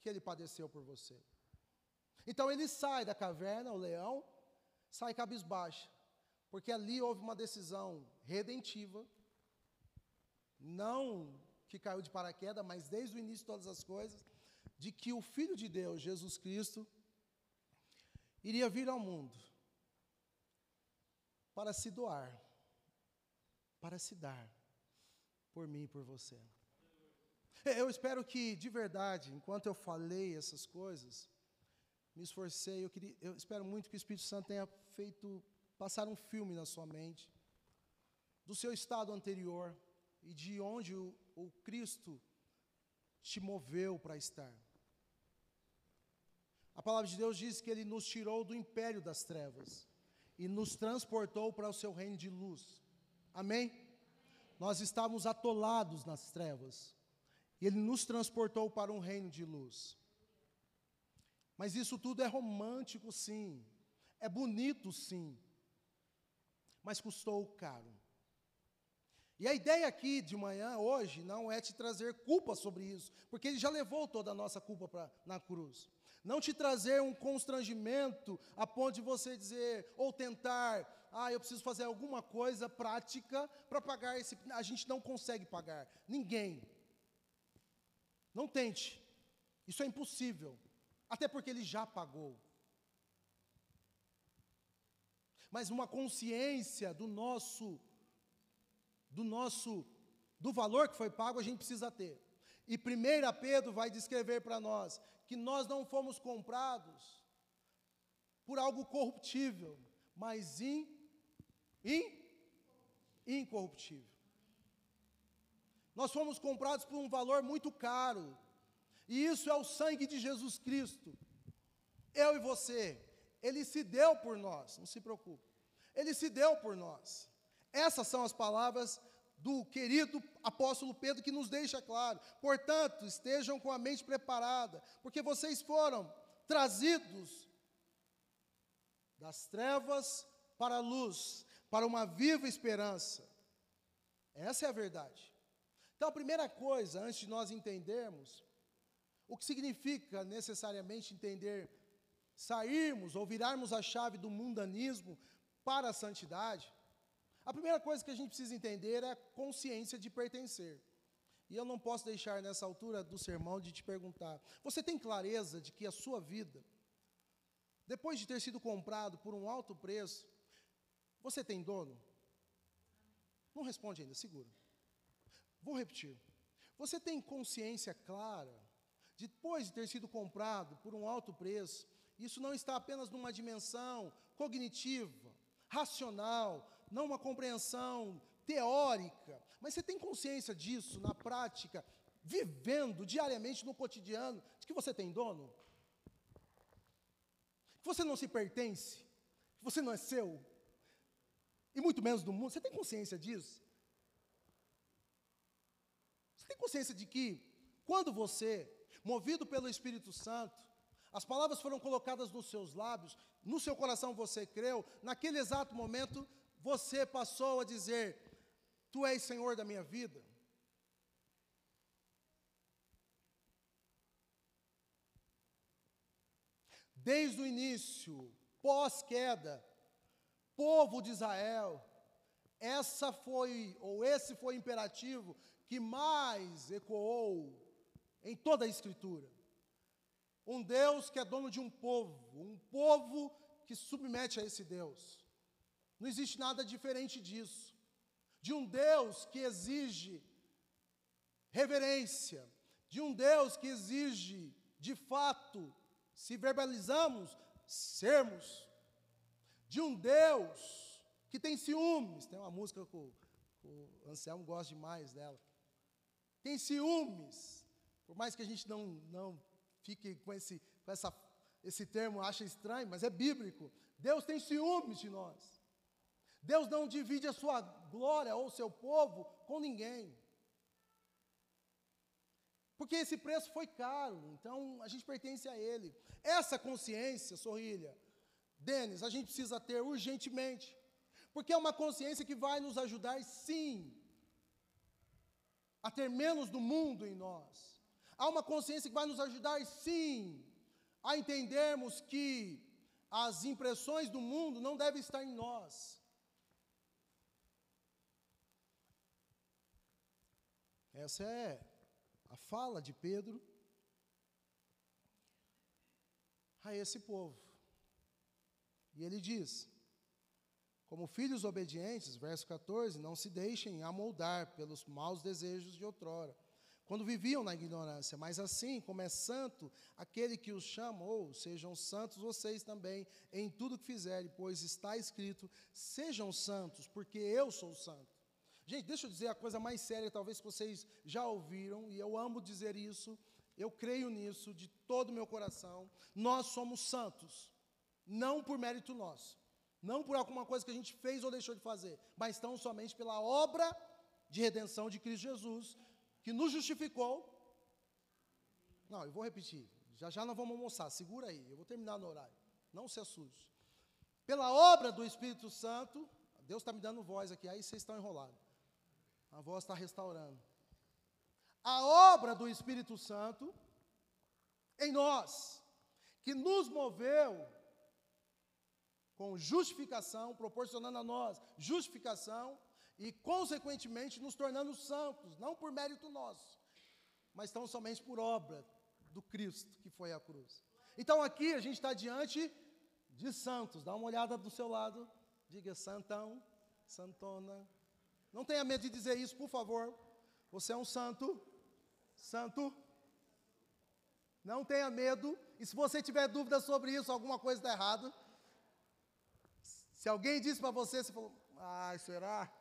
que ele padeceu por você. Então ele sai da caverna, o leão, sai cabisbaixa, porque ali houve uma decisão redentiva, não que caiu de paraquedas, mas desde o início de todas as coisas, de que o Filho de Deus, Jesus Cristo, iria vir ao mundo para se doar, para se dar por mim e por você. Eu espero que, de verdade, enquanto eu falei essas coisas, me esforcei, eu, queria, eu espero muito que o Espírito Santo tenha feito passar um filme na sua mente do seu estado anterior e de onde o, o Cristo te moveu para estar. A palavra de Deus diz que ele nos tirou do império das trevas e nos transportou para o seu reino de luz. Amém? Nós estávamos atolados nas trevas e ele nos transportou para um reino de luz. Mas isso tudo é romântico, sim. É bonito, sim. Mas custou caro. E a ideia aqui de manhã, hoje, não é te trazer culpa sobre isso, porque ele já levou toda a nossa culpa pra, na cruz. Não te trazer um constrangimento a ponto de você dizer, ou tentar, ah, eu preciso fazer alguma coisa prática para pagar esse. A gente não consegue pagar. Ninguém. Não tente. Isso é impossível. Até porque ele já pagou. Mas uma consciência do nosso do nosso do valor que foi pago, a gente precisa ter. E 1 Pedro vai descrever para nós que nós não fomos comprados por algo corruptível, mas in, in, incorruptível. Nós fomos comprados por um valor muito caro, e isso é o sangue de Jesus Cristo. Eu e você, Ele se deu por nós, não se preocupe. Ele se deu por nós. Essas são as palavras do querido apóstolo Pedro que nos deixa claro. Portanto, estejam com a mente preparada, porque vocês foram trazidos das trevas para a luz, para uma viva esperança. Essa é a verdade. Então, a primeira coisa, antes de nós entendermos o que significa necessariamente entender, sairmos ou virarmos a chave do mundanismo para a santidade, a primeira coisa que a gente precisa entender é a consciência de pertencer. E eu não posso deixar nessa altura do sermão de te perguntar: você tem clareza de que a sua vida, depois de ter sido comprado por um alto preço, você tem dono? Não responde ainda, segura. Vou repetir. Você tem consciência clara, depois de ter sido comprado por um alto preço, isso não está apenas numa dimensão cognitiva, racional, não uma compreensão teórica, mas você tem consciência disso na prática, vivendo diariamente no cotidiano, de que você tem dono? Que você não se pertence, que você não é seu, e muito menos do mundo, você tem consciência disso? tem consciência de que, quando você, movido pelo Espírito Santo, as palavras foram colocadas nos seus lábios, no seu coração você creu, naquele exato momento você passou a dizer: Tu és Senhor da minha vida? Desde o início, pós-queda, povo de Israel, essa foi, ou esse foi o imperativo que mais ecoou em toda a Escritura. Um Deus que é dono de um povo, um povo que submete a esse Deus. Não existe nada diferente disso. De um Deus que exige reverência, de um Deus que exige, de fato, se verbalizamos, sermos, de um Deus que tem ciúmes. Tem uma música que o, o Anselmo gosta demais dela. Tem ciúmes. Por mais que a gente não, não fique com, esse, com essa, esse termo, acha estranho, mas é bíblico. Deus tem ciúmes de nós. Deus não divide a sua glória ou o seu povo com ninguém. Porque esse preço foi caro, então a gente pertence a Ele. Essa consciência, Sorrilha, Denis, a gente precisa ter urgentemente. Porque é uma consciência que vai nos ajudar, sim, a ter menos do mundo em nós. Há uma consciência que vai nos ajudar, sim, a entendermos que as impressões do mundo não devem estar em nós. Essa é a fala de Pedro a esse povo. E ele diz: Como filhos obedientes, verso 14, não se deixem amoldar pelos maus desejos de outrora, quando viviam na ignorância, mas assim como é santo aquele que os chamou, sejam santos vocês também em tudo que fizerem, pois está escrito: sejam santos, porque eu sou santo. Gente, deixa eu dizer a coisa mais séria, talvez que vocês já ouviram, e eu amo dizer isso, eu creio nisso de todo o meu coração. Nós somos santos, não por mérito nosso, não por alguma coisa que a gente fez ou deixou de fazer, mas tão somente pela obra de redenção de Cristo Jesus, que nos justificou. Não, eu vou repetir, já já nós vamos almoçar, segura aí, eu vou terminar no horário, não se assuste. Pela obra do Espírito Santo, Deus está me dando voz aqui, aí vocês estão enrolados. A voz está restaurando. A obra do Espírito Santo em nós, que nos moveu com justificação, proporcionando a nós justificação e, consequentemente, nos tornando santos, não por mérito nosso, mas tão somente por obra do Cristo que foi a cruz. Então aqui a gente está diante de santos. Dá uma olhada do seu lado, diga santão, santona, não tenha medo de dizer isso, por favor. Você é um santo. Santo. Não tenha medo. E se você tiver dúvida sobre isso, alguma coisa está errada. Se alguém disse para você, você falou, ai, será?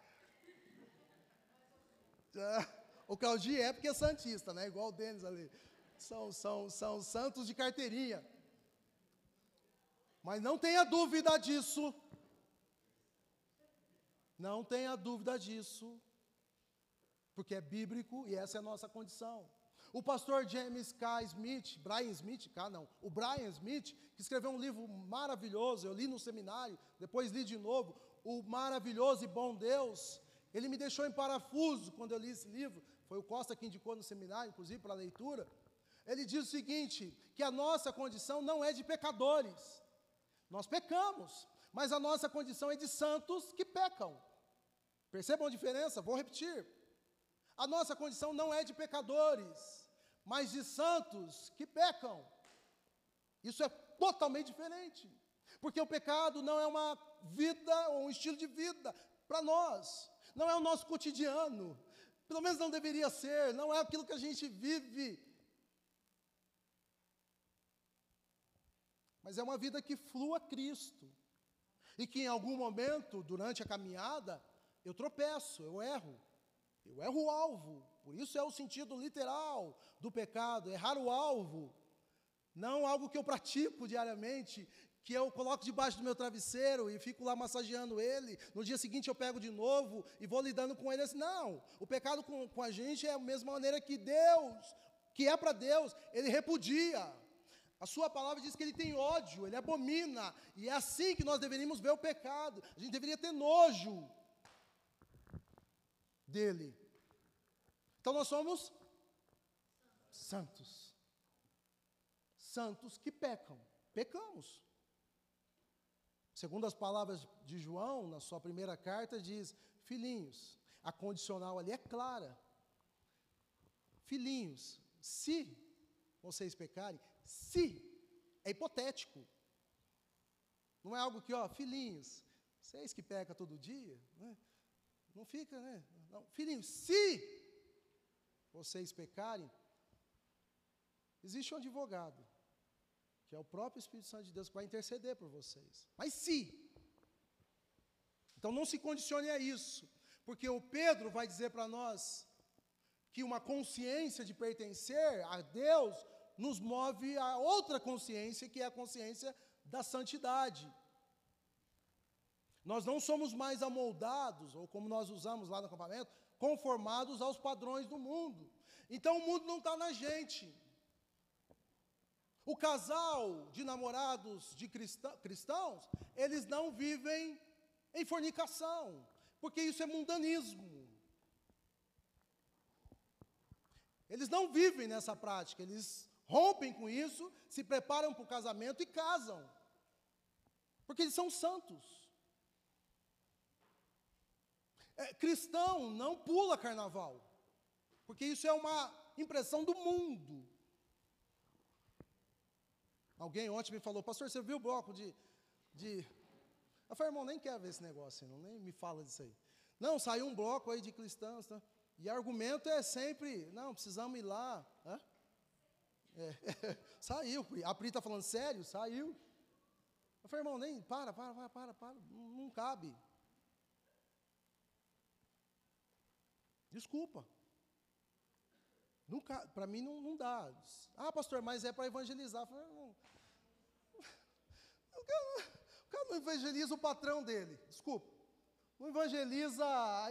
O Claudio é porque é santista, né? Igual o Denis ali. São, são, são santos de carteirinha. Mas não tenha dúvida disso. Não tenha dúvida disso, porque é bíblico e essa é a nossa condição. O pastor James K. Smith, Brian Smith, K não, o Brian Smith, que escreveu um livro maravilhoso, eu li no seminário, depois li de novo, O Maravilhoso e Bom Deus, ele me deixou em parafuso quando eu li esse livro, foi o Costa que indicou no seminário, inclusive para leitura. Ele diz o seguinte: que a nossa condição não é de pecadores, nós pecamos, mas a nossa condição é de santos que pecam. Percebam a diferença? Vou repetir. A nossa condição não é de pecadores, mas de santos que pecam. Isso é totalmente diferente. Porque o pecado não é uma vida ou um estilo de vida para nós, não é o nosso cotidiano, pelo menos não deveria ser, não é aquilo que a gente vive. Mas é uma vida que flua Cristo, e que em algum momento, durante a caminhada, eu tropeço, eu erro. Eu erro o alvo. Por isso é o sentido literal do pecado, errar o alvo. Não algo que eu pratico diariamente, que eu coloco debaixo do meu travesseiro e fico lá massageando ele, no dia seguinte eu pego de novo e vou lidando com ele assim. Não, o pecado com, com a gente é a mesma maneira que Deus, que é para Deus, ele repudia. A sua palavra diz que ele tem ódio, ele abomina, e é assim que nós deveríamos ver o pecado. A gente deveria ter nojo dele. Então nós somos santos. Santos que pecam. Pecamos. Segundo as palavras de João, na sua primeira carta, diz: Filhinhos, a condicional ali é clara. Filhinhos, se vocês pecarem, se, é hipotético. Não é algo que, ó, filhinhos, vocês que pecam todo dia, né? Não fica, né? Não, filhinhos, se vocês pecarem, existe um advogado que é o próprio Espírito Santo de Deus que vai interceder por vocês. Mas se. Então não se condicione a isso, porque o Pedro vai dizer para nós que uma consciência de pertencer a Deus nos move a outra consciência, que é a consciência da santidade. Nós não somos mais amoldados, ou como nós usamos lá no acampamento, conformados aos padrões do mundo. Então o mundo não está na gente. O casal de namorados de cristãos, eles não vivem em fornicação, porque isso é mundanismo. Eles não vivem nessa prática, eles rompem com isso, se preparam para o casamento e casam, porque eles são santos. É, cristão não pula carnaval, porque isso é uma impressão do mundo. Alguém ontem me falou, pastor, você viu o bloco de. de... Eu falei, irmão, nem quero ver esse negócio, não, nem me fala disso aí. Não, saiu um bloco aí de cristãos, tá? e argumento é sempre, não, precisamos ir lá. Hã? É, saiu, a Pri está falando sério, saiu. Eu falei, irmão, nem, para, para, para, para, para não cabe. Desculpa. Nunca, para mim não, não dá. Ah, pastor, mas é para evangelizar. falei, não, o cara, o cara não evangeliza o patrão dele, desculpa. Não evangeliza a,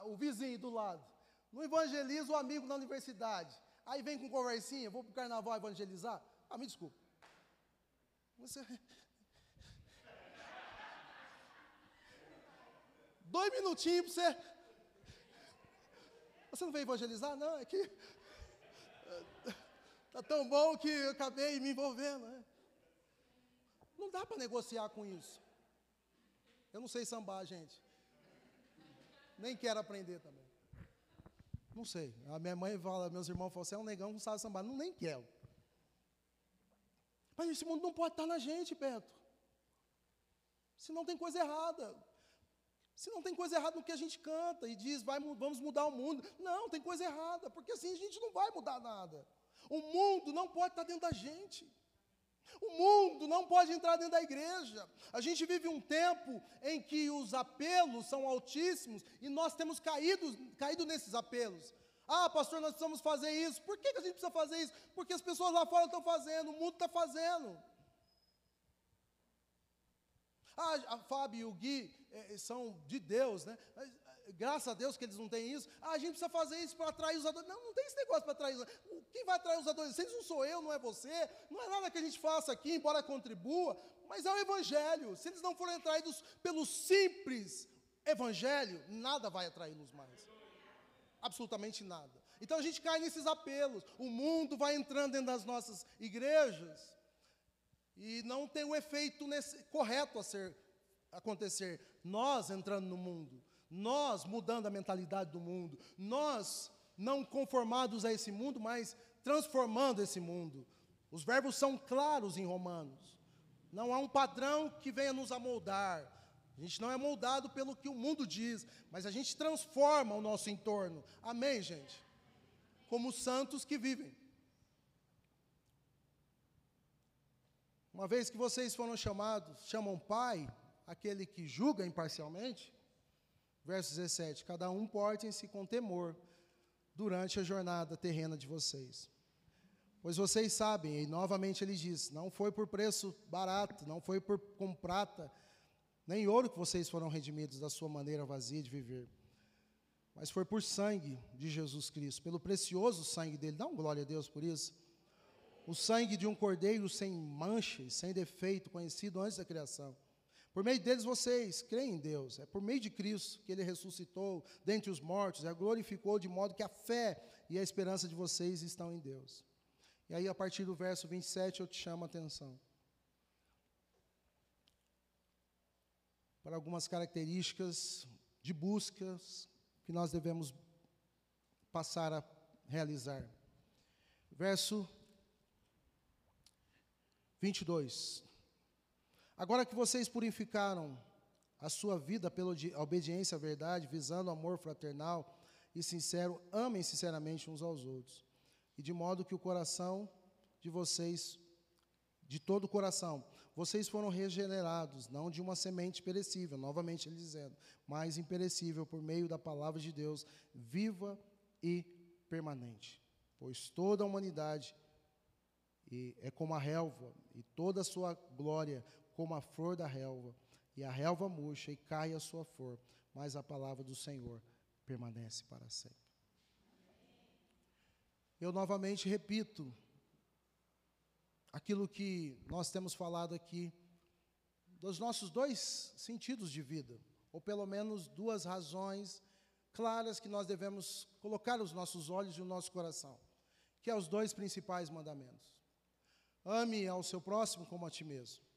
a, o vizinho do lado. Não evangeliza o amigo na universidade. Aí vem com conversinha, vou para o carnaval evangelizar. Ah, me desculpa. Você... Dois minutinhos para você. Você não veio evangelizar? Não, é que. Está tão bom que eu acabei me envolvendo. Né? Não dá para negociar com isso. Eu não sei sambar, gente. Nem quero aprender também. Não sei. A minha mãe fala, meus irmãos falam, você é um negão que não sabe sambar. Não, nem quero. Mas esse mundo não pode estar na gente, Beto. Se não tem coisa errada. Se não tem coisa errada no que a gente canta e diz, vai, vamos mudar o mundo. Não, tem coisa errada, porque assim a gente não vai mudar nada. O mundo não pode estar dentro da gente. O mundo não pode entrar dentro da igreja. A gente vive um tempo em que os apelos são altíssimos e nós temos caído, caído nesses apelos. Ah, pastor, nós precisamos fazer isso. Por que, que a gente precisa fazer isso? Porque as pessoas lá fora estão fazendo, o mundo está fazendo. Ah, a Fábio e o Gui é, são de Deus, né? graças a Deus que eles não têm isso. Ah, a gente precisa fazer isso para atrair os adolescentes. Não, não tem esse negócio para atrair os Quem vai atrair os adolescentes não sou eu, não é você. Não é nada que a gente faça aqui, embora contribua, mas é o Evangelho. Se eles não forem atraídos pelo simples Evangelho, nada vai atraí-los mais. Absolutamente nada. Então a gente cai nesses apelos. O mundo vai entrando dentro das nossas igrejas e não tem o efeito nesse, correto a ser acontecer. Nós entrando no mundo nós mudando a mentalidade do mundo, nós não conformados a esse mundo, mas transformando esse mundo. Os verbos são claros em Romanos. Não há um padrão que venha nos amoldar. A gente não é moldado pelo que o mundo diz, mas a gente transforma o nosso entorno. Amém, gente? Como santos que vivem. Uma vez que vocês foram chamados, chamam Pai, aquele que julga imparcialmente, Verso 17: Cada um portem-se com temor durante a jornada terrena de vocês. Pois vocês sabem, e novamente ele diz: não foi por preço barato, não foi por com prata, nem ouro que vocês foram redimidos da sua maneira vazia de viver, mas foi por sangue de Jesus Cristo, pelo precioso sangue dele. Dá um glória a Deus por isso. O sangue de um cordeiro sem mancha e sem defeito, conhecido antes da criação. Por meio deles vocês creem em Deus. É por meio de Cristo que ele ressuscitou dentre os mortos, a glorificou de modo que a fé e a esperança de vocês estão em Deus. E aí, a partir do verso 27, eu te chamo a atenção. Para algumas características de buscas que nós devemos passar a realizar. Verso 22. Agora que vocês purificaram a sua vida pela obediência à verdade, visando amor fraternal e sincero, amem sinceramente uns aos outros e de modo que o coração de vocês, de todo o coração, vocês foram regenerados, não de uma semente perecível, novamente ele dizendo, mas imperecível por meio da palavra de Deus, viva e permanente. Pois toda a humanidade é como a relva, e toda a sua glória como a flor da relva, e a relva murcha e cai a sua flor, mas a palavra do Senhor permanece para sempre. Eu novamente repito aquilo que nós temos falado aqui dos nossos dois sentidos de vida, ou pelo menos duas razões claras que nós devemos colocar os nossos olhos e o nosso coração, que é os dois principais mandamentos. Ame ao seu próximo como a ti mesmo.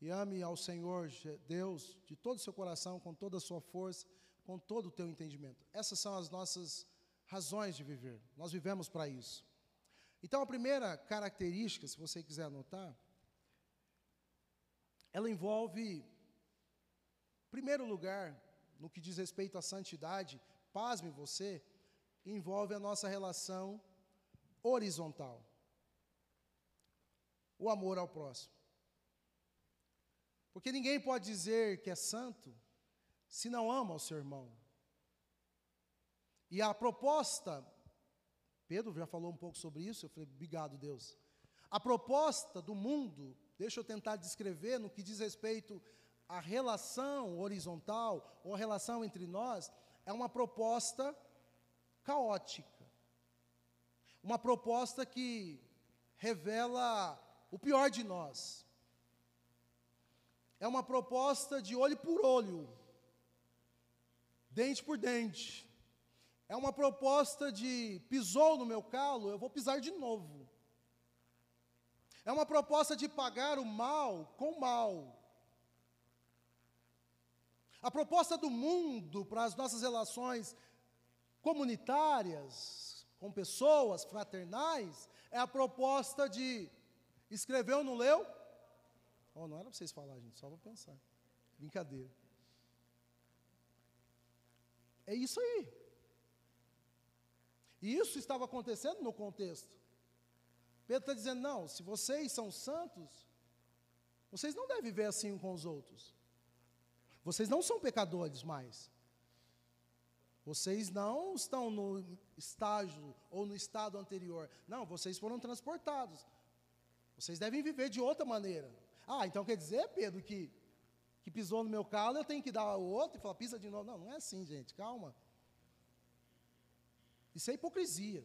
E ame ao Senhor Deus de todo o seu coração, com toda a sua força, com todo o teu entendimento. Essas são as nossas razões de viver. Nós vivemos para isso. Então, a primeira característica, se você quiser anotar, ela envolve, em primeiro lugar, no que diz respeito à santidade, pasme você, envolve a nossa relação horizontal. O amor ao próximo. Porque ninguém pode dizer que é santo se não ama o seu irmão. E a proposta, Pedro já falou um pouco sobre isso, eu falei, obrigado, Deus. A proposta do mundo, deixa eu tentar descrever no que diz respeito à relação horizontal, ou a relação entre nós, é uma proposta caótica. Uma proposta que revela o pior de nós. É uma proposta de olho por olho, dente por dente. É uma proposta de pisou no meu calo, eu vou pisar de novo. É uma proposta de pagar o mal com o mal. A proposta do mundo para as nossas relações comunitárias, com pessoas fraternais, é a proposta de escreveu, não leu? Oh, não era para vocês falar, gente, só para pensar. Brincadeira. É isso aí. E isso estava acontecendo no contexto. Pedro está dizendo: não, se vocês são santos, vocês não devem viver assim com os outros. Vocês não são pecadores mais. Vocês não estão no estágio ou no estado anterior. Não, vocês foram transportados. Vocês devem viver de outra maneira. Ah, então quer dizer, Pedro, que, que pisou no meu calo, eu tenho que dar o outro e falar, pisa de novo. Não, não é assim, gente, calma. Isso é hipocrisia.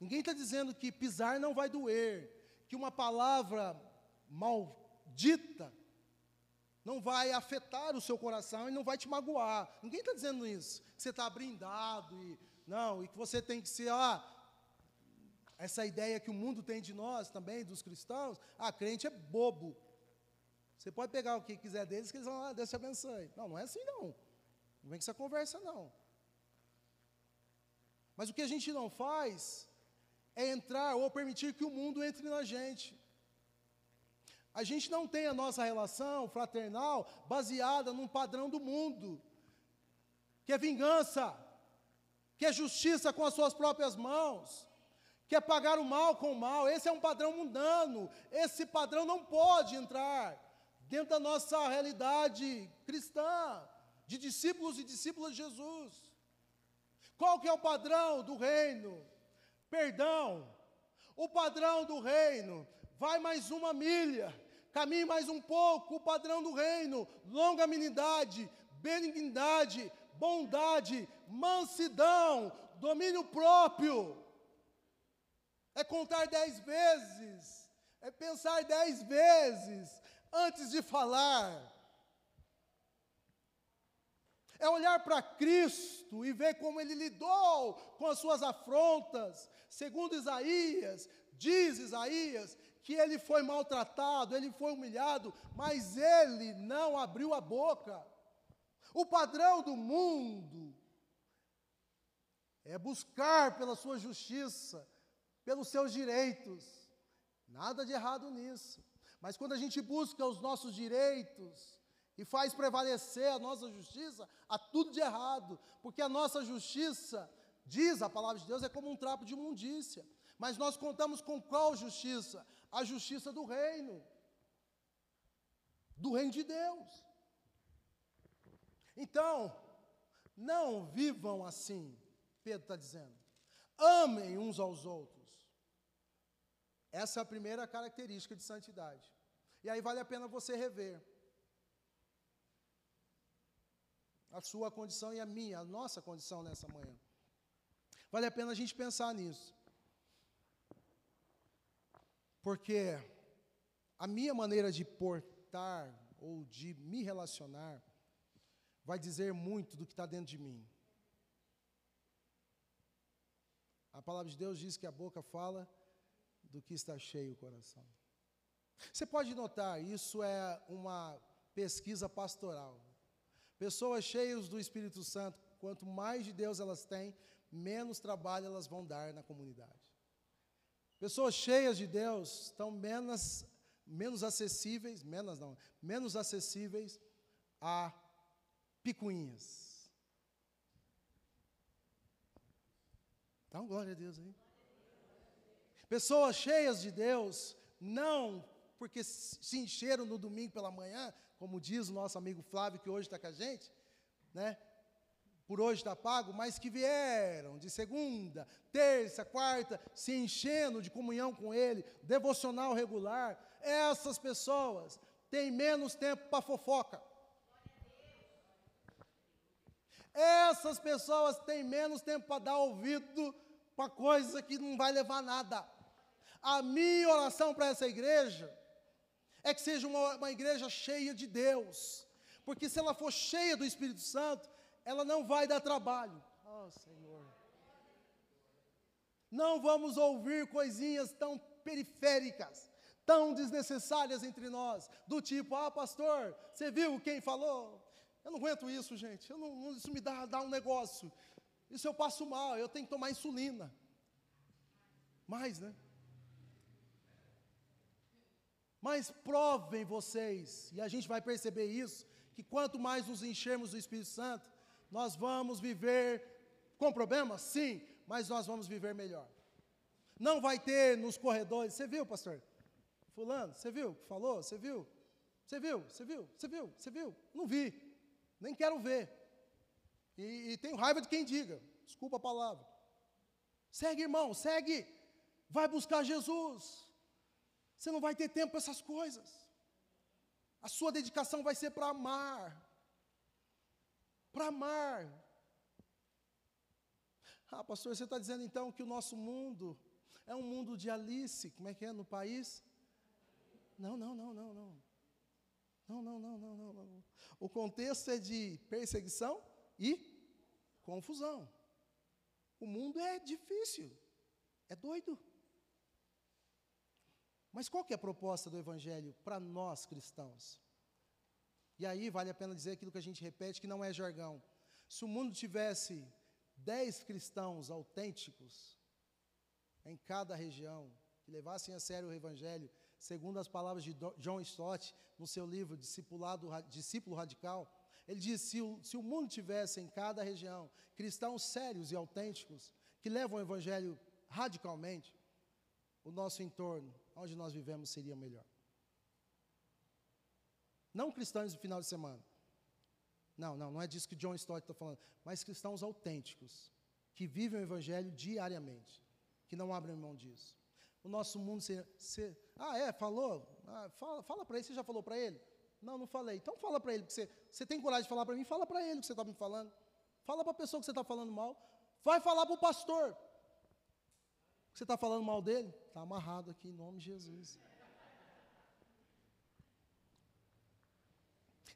Ninguém está dizendo que pisar não vai doer, que uma palavra maldita não vai afetar o seu coração e não vai te magoar. Ninguém está dizendo isso. Que você está brindado e não, e que você tem que ser, ah, essa ideia que o mundo tem de nós também, dos cristãos, ah, crente é bobo. Você pode pegar o que quiser deles, que eles vão, ah, Deus te abençoe. Não, não é assim não. Não vem com essa conversa não. Mas o que a gente não faz é entrar ou permitir que o mundo entre na gente. A gente não tem a nossa relação fraternal baseada num padrão do mundo, que é vingança, que é justiça com as suas próprias mãos, que é pagar o mal com o mal. Esse é um padrão mundano. Esse padrão não pode entrar dentro da nossa realidade cristã, de discípulos e discípulas de Jesus. Qual que é o padrão do reino? Perdão. O padrão do reino vai mais uma milha, caminhe mais um pouco. O padrão do reino, longanimidade, benignidade, bondade, mansidão, domínio próprio. É contar dez vezes, é pensar dez vezes antes de falar. É olhar para Cristo e ver como ele lidou com as suas afrontas. Segundo Isaías, diz Isaías que ele foi maltratado, ele foi humilhado, mas ele não abriu a boca. O padrão do mundo é buscar pela sua justiça, pelos seus direitos. Nada de errado nisso. Mas quando a gente busca os nossos direitos e faz prevalecer a nossa justiça, há tudo de errado, porque a nossa justiça, diz a palavra de Deus, é como um trapo de imundícia. Mas nós contamos com qual justiça? A justiça do reino, do reino de Deus. Então, não vivam assim, Pedro está dizendo. Amem uns aos outros. Essa é a primeira característica de santidade. E aí vale a pena você rever a sua condição e a minha, a nossa condição nessa manhã. Vale a pena a gente pensar nisso. Porque a minha maneira de portar ou de me relacionar vai dizer muito do que está dentro de mim. A palavra de Deus diz que a boca fala do que está cheio o coração. Você pode notar, isso é uma pesquisa pastoral. Pessoas cheias do Espírito Santo, quanto mais de Deus elas têm, menos trabalho elas vão dar na comunidade. Pessoas cheias de Deus estão menos, menos acessíveis, menos não, menos acessíveis a picuinhas. Dá uma glória a Deus aí. Pessoas cheias de Deus, não porque se encheram no domingo pela manhã, como diz o nosso amigo Flávio, que hoje está com a gente, né? Por hoje está pago, mas que vieram de segunda, terça, quarta, se enchendo de comunhão com Ele, devocional regular. Essas pessoas têm menos tempo para fofoca. Essas pessoas têm menos tempo para dar ouvido para coisa que não vai levar nada. A minha oração para essa igreja é que seja uma, uma igreja cheia de Deus, porque se ela for cheia do Espírito Santo, ela não vai dar trabalho. Oh, Senhor. Não vamos ouvir coisinhas tão periféricas, tão desnecessárias entre nós, do tipo, ah, pastor, você viu quem falou? Eu não aguento isso, gente. Não, isso me dá, dá um negócio. Isso eu passo mal, eu tenho que tomar insulina. Mais, né? Mas provem vocês, e a gente vai perceber isso, que quanto mais nos enchermos do Espírito Santo, nós vamos viver com problemas? Sim, mas nós vamos viver melhor. Não vai ter nos corredores, você viu, pastor? Fulano, você viu? Falou? Você viu? Você viu? Você viu? Você viu? Você viu? Não vi nem quero ver. E, e tenho raiva de quem diga, desculpa a palavra. Segue, irmão, segue. Vai buscar Jesus. Você não vai ter tempo para essas coisas. A sua dedicação vai ser para amar. Para amar. Ah, pastor, você está dizendo então que o nosso mundo é um mundo de Alice, como é que é no país? Não, não, não, não, não. Não, não, não, não, não, não. O contexto é de perseguição e confusão. O mundo é difícil, é doido. Mas qual que é a proposta do Evangelho para nós cristãos? E aí vale a pena dizer aquilo que a gente repete, que não é jargão. Se o mundo tivesse dez cristãos autênticos em cada região, que levassem a sério o Evangelho, segundo as palavras de John Stott, no seu livro Discipulado, Discípulo Radical, ele diz: se o, se o mundo tivesse em cada região cristãos sérios e autênticos, que levam o Evangelho radicalmente, o nosso entorno, onde nós vivemos, seria melhor. Não cristãos do final de semana. Não, não, não é disso que John Stott está falando, mas cristãos autênticos, que vivem o Evangelho diariamente, que não abrem mão disso. o nosso mundo ser. ser ah, é? Falou? Ah, fala fala para ele, você já falou para ele? Não, não falei. Então fala para ele, você, você tem coragem de falar para mim? Fala para ele o que você está me falando. Fala para a pessoa que você está falando mal. Vai falar para o pastor. Você está falando mal dele? Está amarrado aqui em nome de Jesus.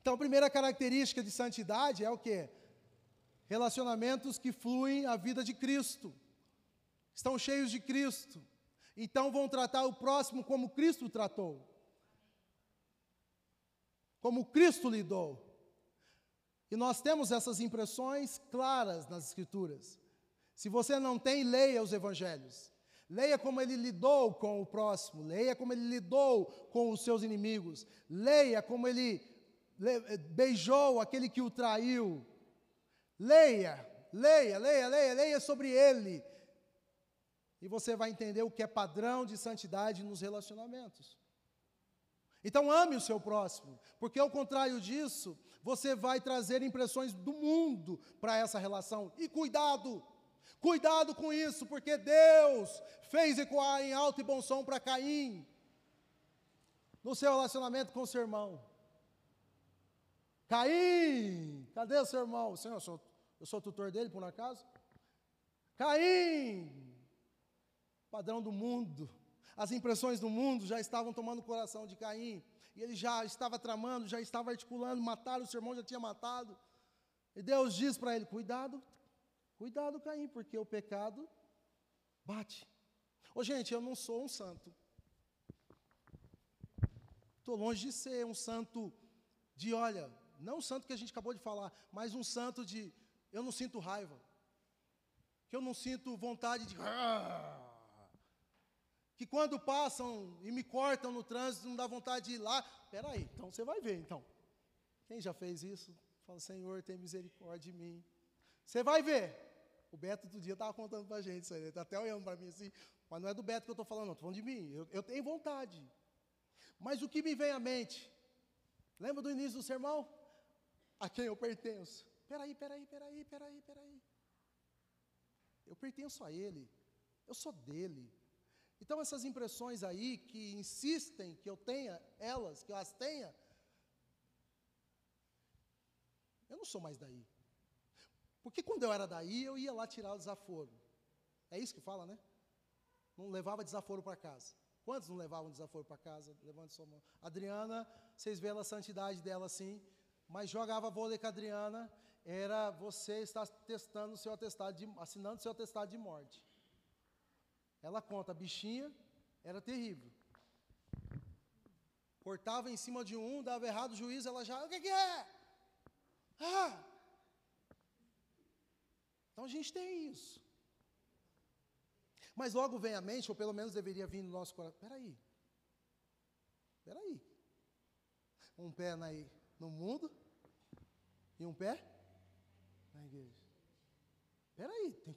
Então, a primeira característica de santidade é o que? Relacionamentos que fluem a vida de Cristo, estão cheios de Cristo, então vão tratar o próximo como Cristo tratou, como Cristo lidou. E nós temos essas impressões claras nas Escrituras. Se você não tem, leia os Evangelhos. Leia como ele lidou com o próximo, leia como ele lidou com os seus inimigos, leia como ele beijou aquele que o traiu. Leia, leia, leia, leia, leia sobre ele. E você vai entender o que é padrão de santidade nos relacionamentos. Então ame o seu próximo, porque ao contrário disso, você vai trazer impressões do mundo para essa relação. E cuidado, cuidado com isso, porque Deus fez ecoar em alto e bom som para Caim, no seu relacionamento com seu irmão. Caim, cadê seu irmão? Senhor, eu sou, eu sou tutor dele, por um acaso? Caim, padrão do mundo. As impressões do mundo já estavam tomando o coração de Caim. E ele já estava tramando, já estava articulando, matar o seu irmão já tinha matado. E Deus diz para ele: Cuidado, cuidado, Caim, porque o pecado bate. Ô, gente, eu não sou um santo. Estou longe de ser um santo de, olha, não o santo que a gente acabou de falar, mas um santo de eu não sinto raiva, que eu não sinto vontade de. Que quando passam e me cortam no trânsito, não dá vontade de ir lá. Espera aí, então você vai ver, então. Quem já fez isso? Fala, Senhor, tem misericórdia de mim. Você vai ver. O Beto do dia estava contando para a gente isso aí. Ele está até olhando para mim assim. Mas não é do Beto que eu estou falando, não. Estou falando de mim. Eu, eu tenho vontade. Mas o que me vem à mente? Lembra do início do sermão? a quem eu pertenço. Peraí, peraí, peraí, peraí, peraí. Eu pertenço a Ele, eu sou dele. Então essas impressões aí que insistem que eu tenha elas, que eu as tenha, eu não sou mais daí. Porque quando eu era daí, eu ia lá tirar o desaforo. É isso que fala, né? Não levava desaforo para casa. Quantos não levavam desaforo para casa? Levante sua mão. Adriana, vocês veem a santidade dela assim mas jogava vôlei com a Adriana, era você estar testando seu atestado de, assinando seu atestado de morte. Ela conta, a bichinha era terrível. Cortava em cima de um, dava errado o juiz, ela já, o que, que é? Ah! Então a gente tem isso. Mas logo vem à mente, ou pelo menos deveria vir no nosso coração, peraí, peraí. Um pé na, no mundo e um pé na igreja. Espera aí, tem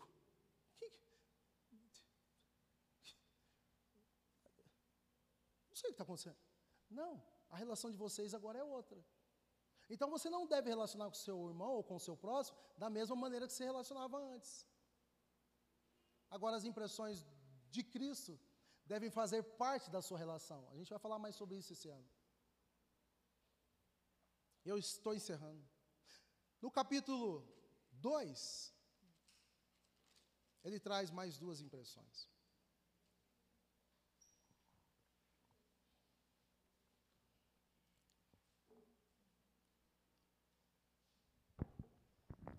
não sei o que está acontecendo. Não, a relação de vocês agora é outra. Então você não deve relacionar com seu irmão ou com seu próximo da mesma maneira que você relacionava antes. Agora as impressões de Cristo devem fazer parte da sua relação. A gente vai falar mais sobre isso esse ano. Eu estou encerrando. No capítulo 2, ele traz mais duas impressões.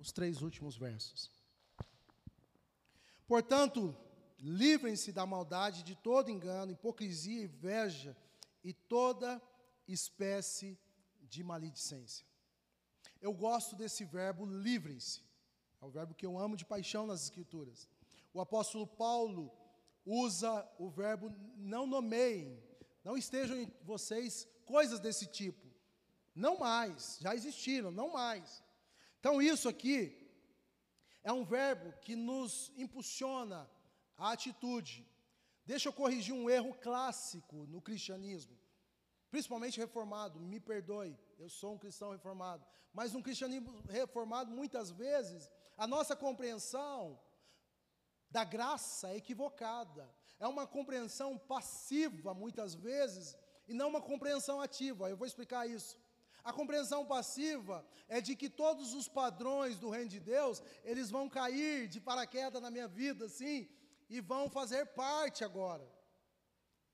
Os três últimos versos. Portanto, livrem-se da maldade, de todo engano, hipocrisia, inveja e toda espécie de maledicência. Eu gosto desse verbo livrem-se. É o verbo que eu amo de paixão nas Escrituras. O apóstolo Paulo usa o verbo não nomeiem, não estejam em vocês coisas desse tipo. Não mais, já existiram, não mais. Então, isso aqui é um verbo que nos impulsiona a atitude. Deixa eu corrigir um erro clássico no cristianismo principalmente reformado, me perdoe, eu sou um cristão reformado, mas um cristianismo reformado, muitas vezes, a nossa compreensão da graça é equivocada. é uma compreensão passiva, muitas vezes, e não uma compreensão ativa. Eu vou explicar isso. A compreensão passiva é de que todos os padrões do reino de Deus, eles vão cair de paraquedas na minha vida, assim, e vão fazer parte agora.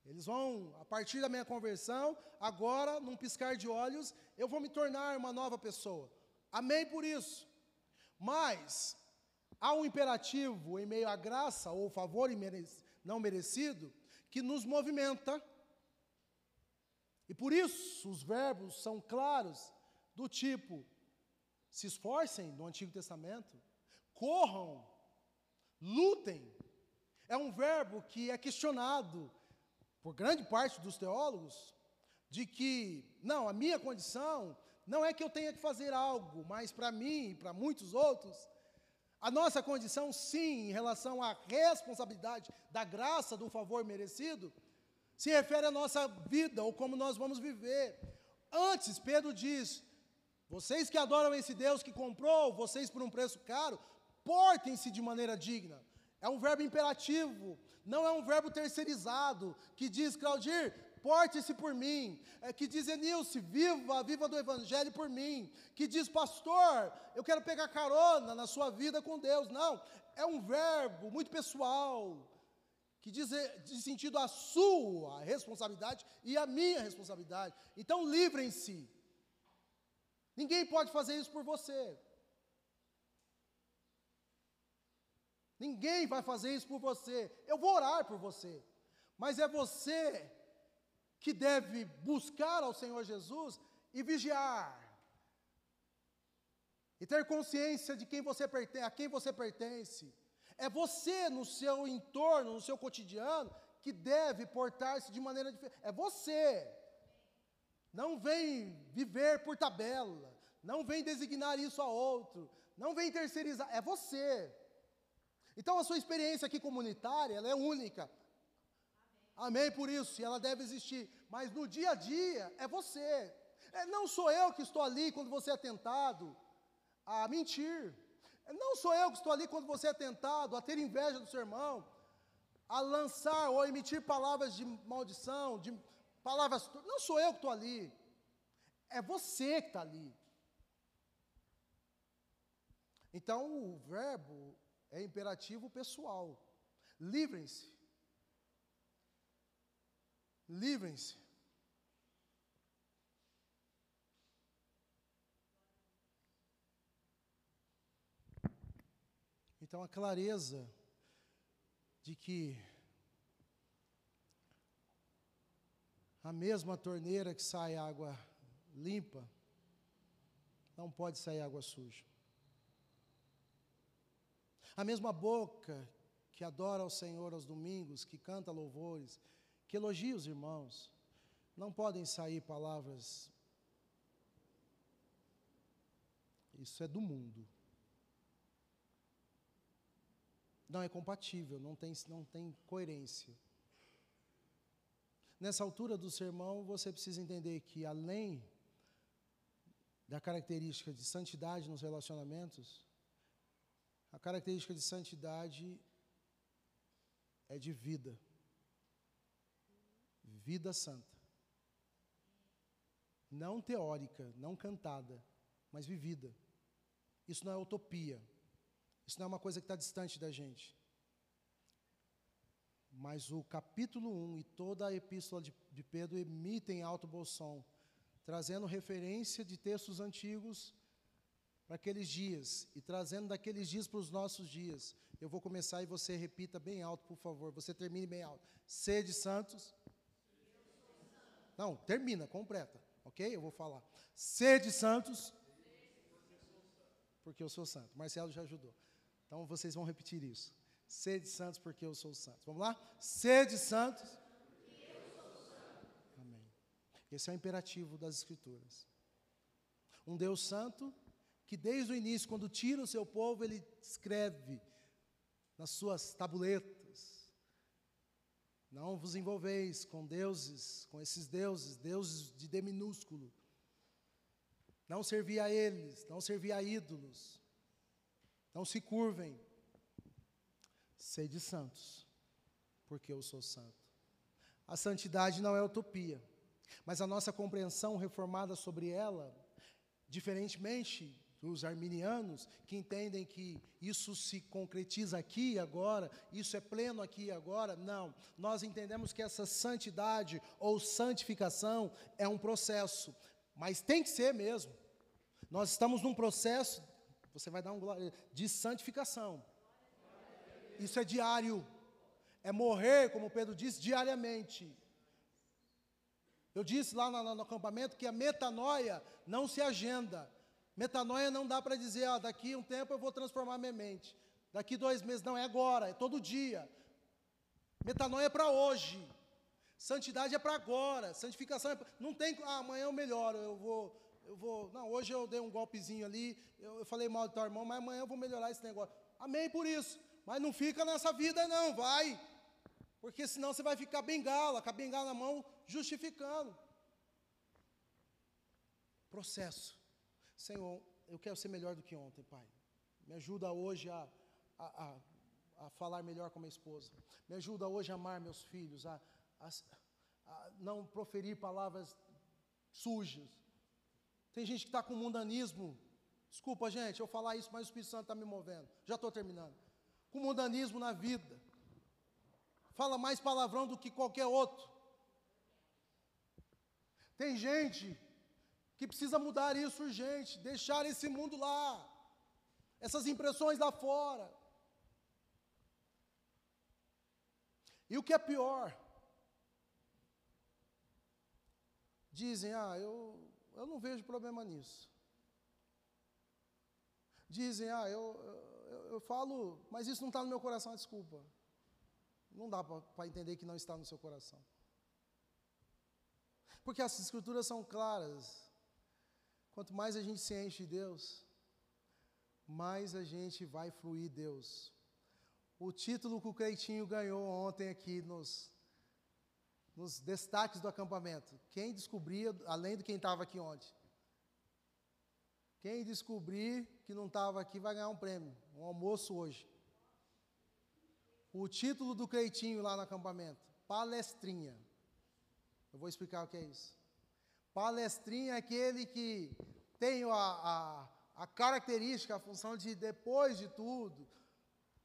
Eles vão, a partir da minha conversão, agora, num piscar de olhos, eu vou me tornar uma nova pessoa. Amém por isso. Mas, há um imperativo em meio à graça ou favor não merecido que nos movimenta. E por isso os verbos são claros, do tipo: se esforcem no Antigo Testamento, corram, lutem. É um verbo que é questionado por grande parte dos teólogos, de que, não, a minha condição não é que eu tenha que fazer algo, mas para mim e para muitos outros, a nossa condição, sim, em relação à responsabilidade da graça, do favor merecido, se refere à nossa vida ou como nós vamos viver. Antes, Pedro diz: vocês que adoram esse Deus que comprou vocês por um preço caro, portem-se de maneira digna. É um verbo imperativo, não é um verbo terceirizado, que diz, Claudir, porte-se por mim. É, que diz Enilce, viva, viva do Evangelho por mim. Que diz, pastor, eu quero pegar carona na sua vida com Deus. Não, é um verbo muito pessoal, que diz, diz sentido a sua responsabilidade e a minha responsabilidade. Então, livrem-se. Ninguém pode fazer isso por você. Ninguém vai fazer isso por você. Eu vou orar por você. Mas é você que deve buscar ao Senhor Jesus e vigiar. E ter consciência de quem você pertence, a quem você pertence. É você no seu entorno, no seu cotidiano, que deve portar-se de maneira diferente. É você. Não vem viver por tabela. Não vem designar isso a outro. Não vem terceirizar. É você. Então a sua experiência aqui comunitária, ela é única. Amém por isso, e ela deve existir. Mas no dia a dia, é você. É, não sou eu que estou ali quando você é tentado a mentir. Não sou eu que estou ali quando você é tentado a ter inveja do seu irmão, a lançar ou emitir palavras de maldição, de palavras. Não sou eu que estou ali. É você que está ali. Então o verbo é imperativo pessoal. Livrem-se Livrem-se. Então, a clareza de que a mesma torneira que sai água limpa, não pode sair água suja. A mesma boca que adora ao Senhor aos domingos, que canta louvores, que elogia os irmãos. Não podem sair palavras. Isso é do mundo. Não é compatível, não tem, não tem coerência. Nessa altura do sermão, você precisa entender que, além da característica de santidade nos relacionamentos, a característica de santidade é de vida vida santa. Não teórica, não cantada, mas vivida. Isso não é utopia. Isso não é uma coisa que está distante da gente. Mas o capítulo 1 e toda a epístola de, de Pedro emitem alto bom som, trazendo referência de textos antigos para aqueles dias e trazendo daqueles dias para os nossos dias. Eu vou começar e você repita bem alto, por favor. Você termine bem alto. Sede santos, não, termina, completa. Ok? Eu vou falar. Sede santos, porque eu sou santo. Marcelo já ajudou. Então vocês vão repetir isso. Sede santos, porque eu sou santo. Vamos lá? Sede santos. Amém. Esse é o imperativo das Escrituras. Um Deus santo que desde o início, quando tira o seu povo, ele escreve nas suas tabuletas não vos envolveis com deuses, com esses deuses, deuses de D minúsculo. Não servi a eles, não servi a ídolos. Não se curvem. Sede santos, porque eu sou santo. A santidade não é utopia, mas a nossa compreensão reformada sobre ela, diferentemente dos arminianos, que entendem que isso se concretiza aqui e agora, isso é pleno aqui e agora, não. Nós entendemos que essa santidade ou santificação é um processo, mas tem que ser mesmo. Nós estamos num processo, você vai dar um glória, de santificação. Isso é diário. É morrer, como Pedro disse, diariamente. Eu disse lá no, no acampamento que a metanoia não se agenda. Metanoia não dá para dizer, ah, daqui um tempo eu vou transformar minha mente. Daqui dois meses, não, é agora, é todo dia. Metanoia é para hoje. Santidade é para agora. Santificação é pra, não tem, ah, amanhã eu melhoro, eu vou, eu vou, não, hoje eu dei um golpezinho ali, eu, eu falei mal do teu irmão, mas amanhã eu vou melhorar esse negócio. Amém por isso. Mas não fica nessa vida não, vai. Porque senão você vai ficar bengala, com a bengala na mão, justificando. Processo. Senhor, eu quero ser melhor do que ontem, Pai. Me ajuda hoje a, a, a, a falar melhor com minha esposa. Me ajuda hoje a amar meus filhos, a, a, a não proferir palavras sujas. Tem gente que está com mundanismo. Desculpa, gente, eu falar isso, mas o Espírito Santo está me movendo. Já estou terminando com mundanismo na vida. Fala mais palavrão do que qualquer outro. Tem gente que precisa mudar isso urgente, deixar esse mundo lá, essas impressões lá fora. E o que é pior? Dizem, ah, eu, eu não vejo problema nisso. Dizem, ah, eu, eu, eu falo, mas isso não está no meu coração, desculpa. Não dá para entender que não está no seu coração. Porque as escrituras são claras. Quanto mais a gente se enche de Deus, mais a gente vai fluir Deus. O título que o Creitinho ganhou ontem aqui nos, nos destaques do acampamento. Quem descobria, além de quem estava aqui ontem? Quem descobrir que não estava aqui vai ganhar um prêmio, um almoço hoje. O título do Creitinho lá no acampamento, palestrinha. Eu vou explicar o que é isso. Palestrinha é aquele que tem a, a, a característica, a função de, depois de tudo,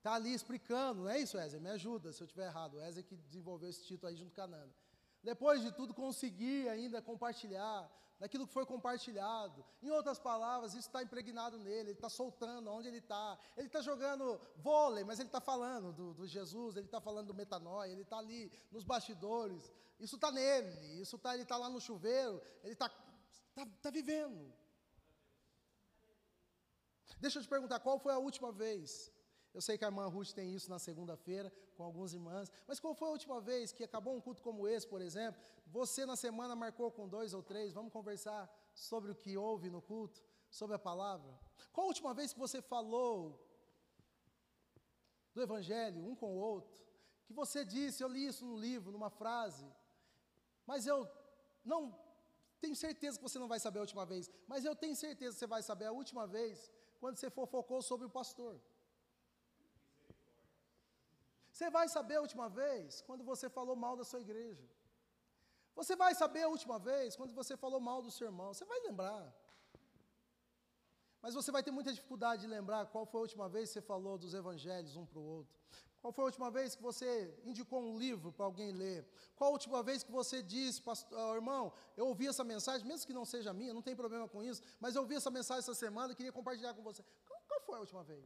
tá ali explicando, não é isso, Wesley? Me ajuda se eu estiver errado. Wesley que desenvolveu esse título aí junto com a Nanda. Depois de tudo, conseguir ainda compartilhar, daquilo que foi compartilhado. Em outras palavras, isso está impregnado nele, ele está soltando onde ele está. Ele está jogando vôlei, mas ele está falando do, do, Jesus, ele está falando do metanoia, ele está ali nos bastidores. Isso está nele, isso tá, ele está lá no chuveiro, ele está tá, tá vivendo. Deixa eu te perguntar, qual foi a última vez eu sei que a irmã Ruth tem isso na segunda-feira com algumas irmãs, mas qual foi a última vez que acabou um culto como esse, por exemplo? Você na semana marcou com dois ou três, vamos conversar sobre o que houve no culto, sobre a palavra? Qual a última vez que você falou do Evangelho um com o outro? Que você disse, eu li isso no livro, numa frase, mas eu não tenho certeza que você não vai saber a última vez, mas eu tenho certeza que você vai saber a última vez quando você fofocou sobre o pastor. Você vai saber a última vez quando você falou mal da sua igreja. Você vai saber a última vez quando você falou mal do seu irmão. Você vai lembrar. Mas você vai ter muita dificuldade de lembrar qual foi a última vez que você falou dos evangelhos um para o outro. Qual foi a última vez que você indicou um livro para alguém ler? Qual a última vez que você disse, pastor, irmão, eu ouvi essa mensagem, mesmo que não seja minha, não tem problema com isso, mas eu ouvi essa mensagem essa semana e queria compartilhar com você. Qual, qual foi a última vez?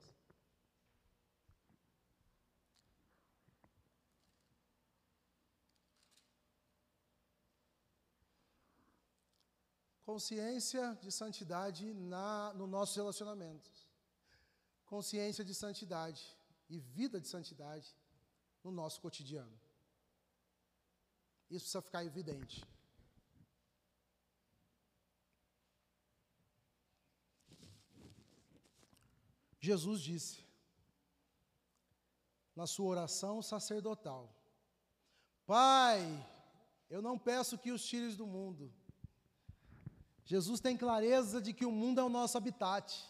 Consciência de santidade na, no nossos relacionamentos. Consciência de santidade e vida de santidade no nosso cotidiano. Isso precisa ficar evidente. Jesus disse, na sua oração sacerdotal: Pai, eu não peço que os tires do mundo, Jesus tem clareza de que o mundo é o nosso habitat.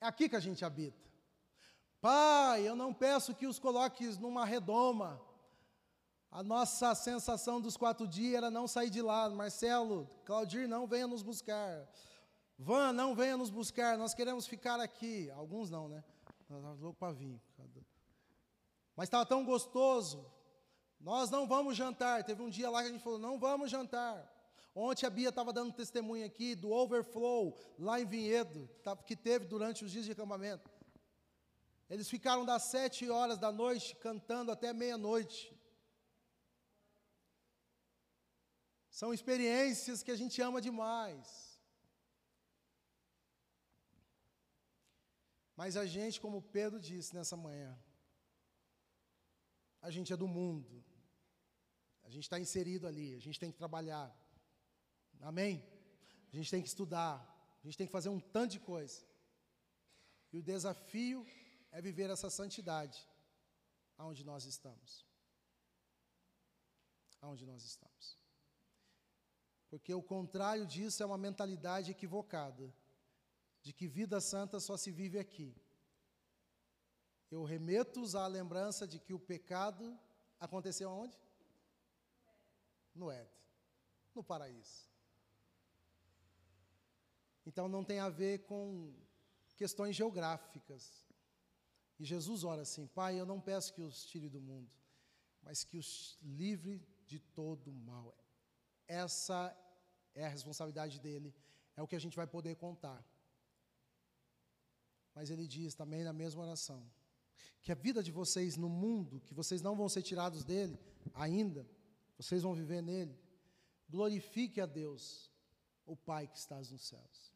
É aqui que a gente habita. Pai, eu não peço que os coloques numa redoma, A nossa sensação dos quatro dias era não sair de lá. Marcelo, Claudir, não venha nos buscar. Van, não venha nos buscar. Nós queremos ficar aqui. Alguns não, né? Nós estávamos para vir. Mas estava tão gostoso. Nós não vamos jantar. Teve um dia lá que a gente falou: não vamos jantar. Ontem a Bia estava dando testemunho aqui do overflow lá em Vinhedo, que teve durante os dias de acampamento. Eles ficaram das sete horas da noite cantando até meia-noite. São experiências que a gente ama demais. Mas a gente, como Pedro disse nessa manhã, a gente é do mundo. A gente está inserido ali, a gente tem que trabalhar. Amém? A gente tem que estudar, a gente tem que fazer um tanto de coisa. E o desafio é viver essa santidade aonde nós estamos. Aonde nós estamos. Porque o contrário disso é uma mentalidade equivocada, de que vida santa só se vive aqui. Eu remeto-os à lembrança de que o pecado aconteceu aonde? No Éden, no paraíso. Então não tem a ver com questões geográficas. E Jesus ora assim: Pai, eu não peço que os tire do mundo, mas que os livre de todo mal. Essa é a responsabilidade dele, é o que a gente vai poder contar. Mas ele diz também na mesma oração que a vida de vocês no mundo, que vocês não vão ser tirados dele ainda, vocês vão viver nele. Glorifique a Deus, o Pai que estás nos céus.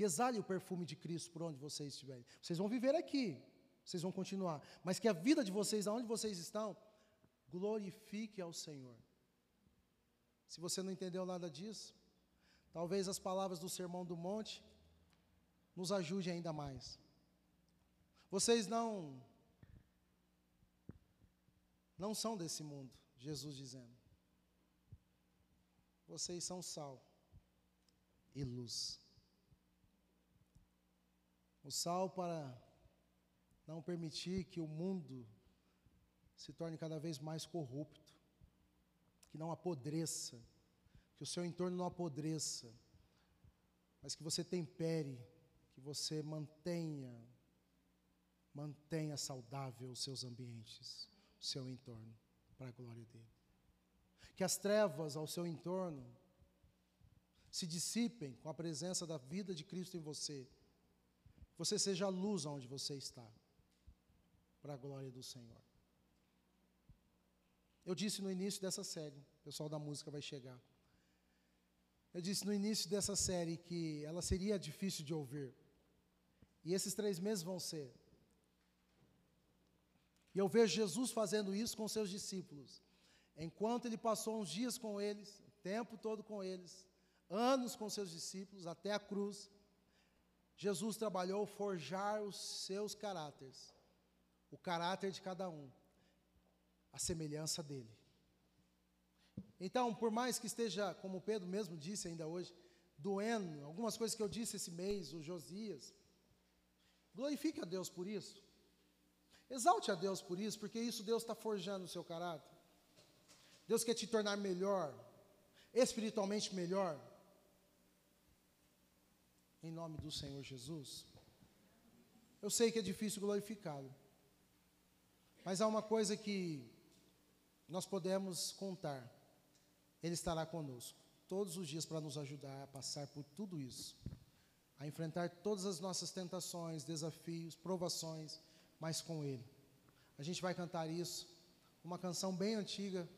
Que exale o perfume de Cristo por onde vocês estiverem. Vocês vão viver aqui, vocês vão continuar. Mas que a vida de vocês, aonde vocês estão, glorifique ao Senhor. Se você não entendeu nada disso, talvez as palavras do Sermão do Monte nos ajudem ainda mais. Vocês não não são desse mundo, Jesus dizendo. Vocês são sal e luz. O sal para não permitir que o mundo se torne cada vez mais corrupto, que não apodreça, que o seu entorno não apodreça, mas que você tempere, que você mantenha, mantenha saudável os seus ambientes, o seu entorno, para a glória dele. Que as trevas ao seu entorno se dissipem com a presença da vida de Cristo em você. Você seja a luz onde você está para a glória do Senhor. Eu disse no início dessa série, o pessoal da música vai chegar. Eu disse no início dessa série que ela seria difícil de ouvir. E esses três meses vão ser. E eu vejo Jesus fazendo isso com seus discípulos. Enquanto ele passou uns dias com eles, o tempo todo com eles, anos com seus discípulos, até a cruz, Jesus trabalhou forjar os seus caráteres o caráter de cada um, a semelhança dele. Então, por mais que esteja, como Pedro mesmo disse ainda hoje, doendo, algumas coisas que eu disse esse mês, o Josias, glorifique a Deus por isso. Exalte a Deus por isso, porque isso Deus está forjando o seu caráter. Deus quer te tornar melhor, espiritualmente melhor. Em nome do Senhor Jesus. Eu sei que é difícil glorificá-lo. Mas há uma coisa que nós podemos contar: Ele estará conosco todos os dias para nos ajudar a passar por tudo isso, a enfrentar todas as nossas tentações, desafios, provações, mas com Ele. A gente vai cantar isso, uma canção bem antiga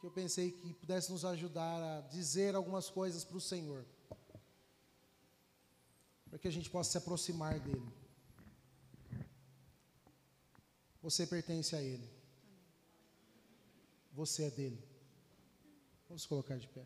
que eu pensei que pudesse nos ajudar a dizer algumas coisas para o Senhor, para que a gente possa se aproximar dEle. Você pertence a Ele. Você é dele. Vamos colocar de pé.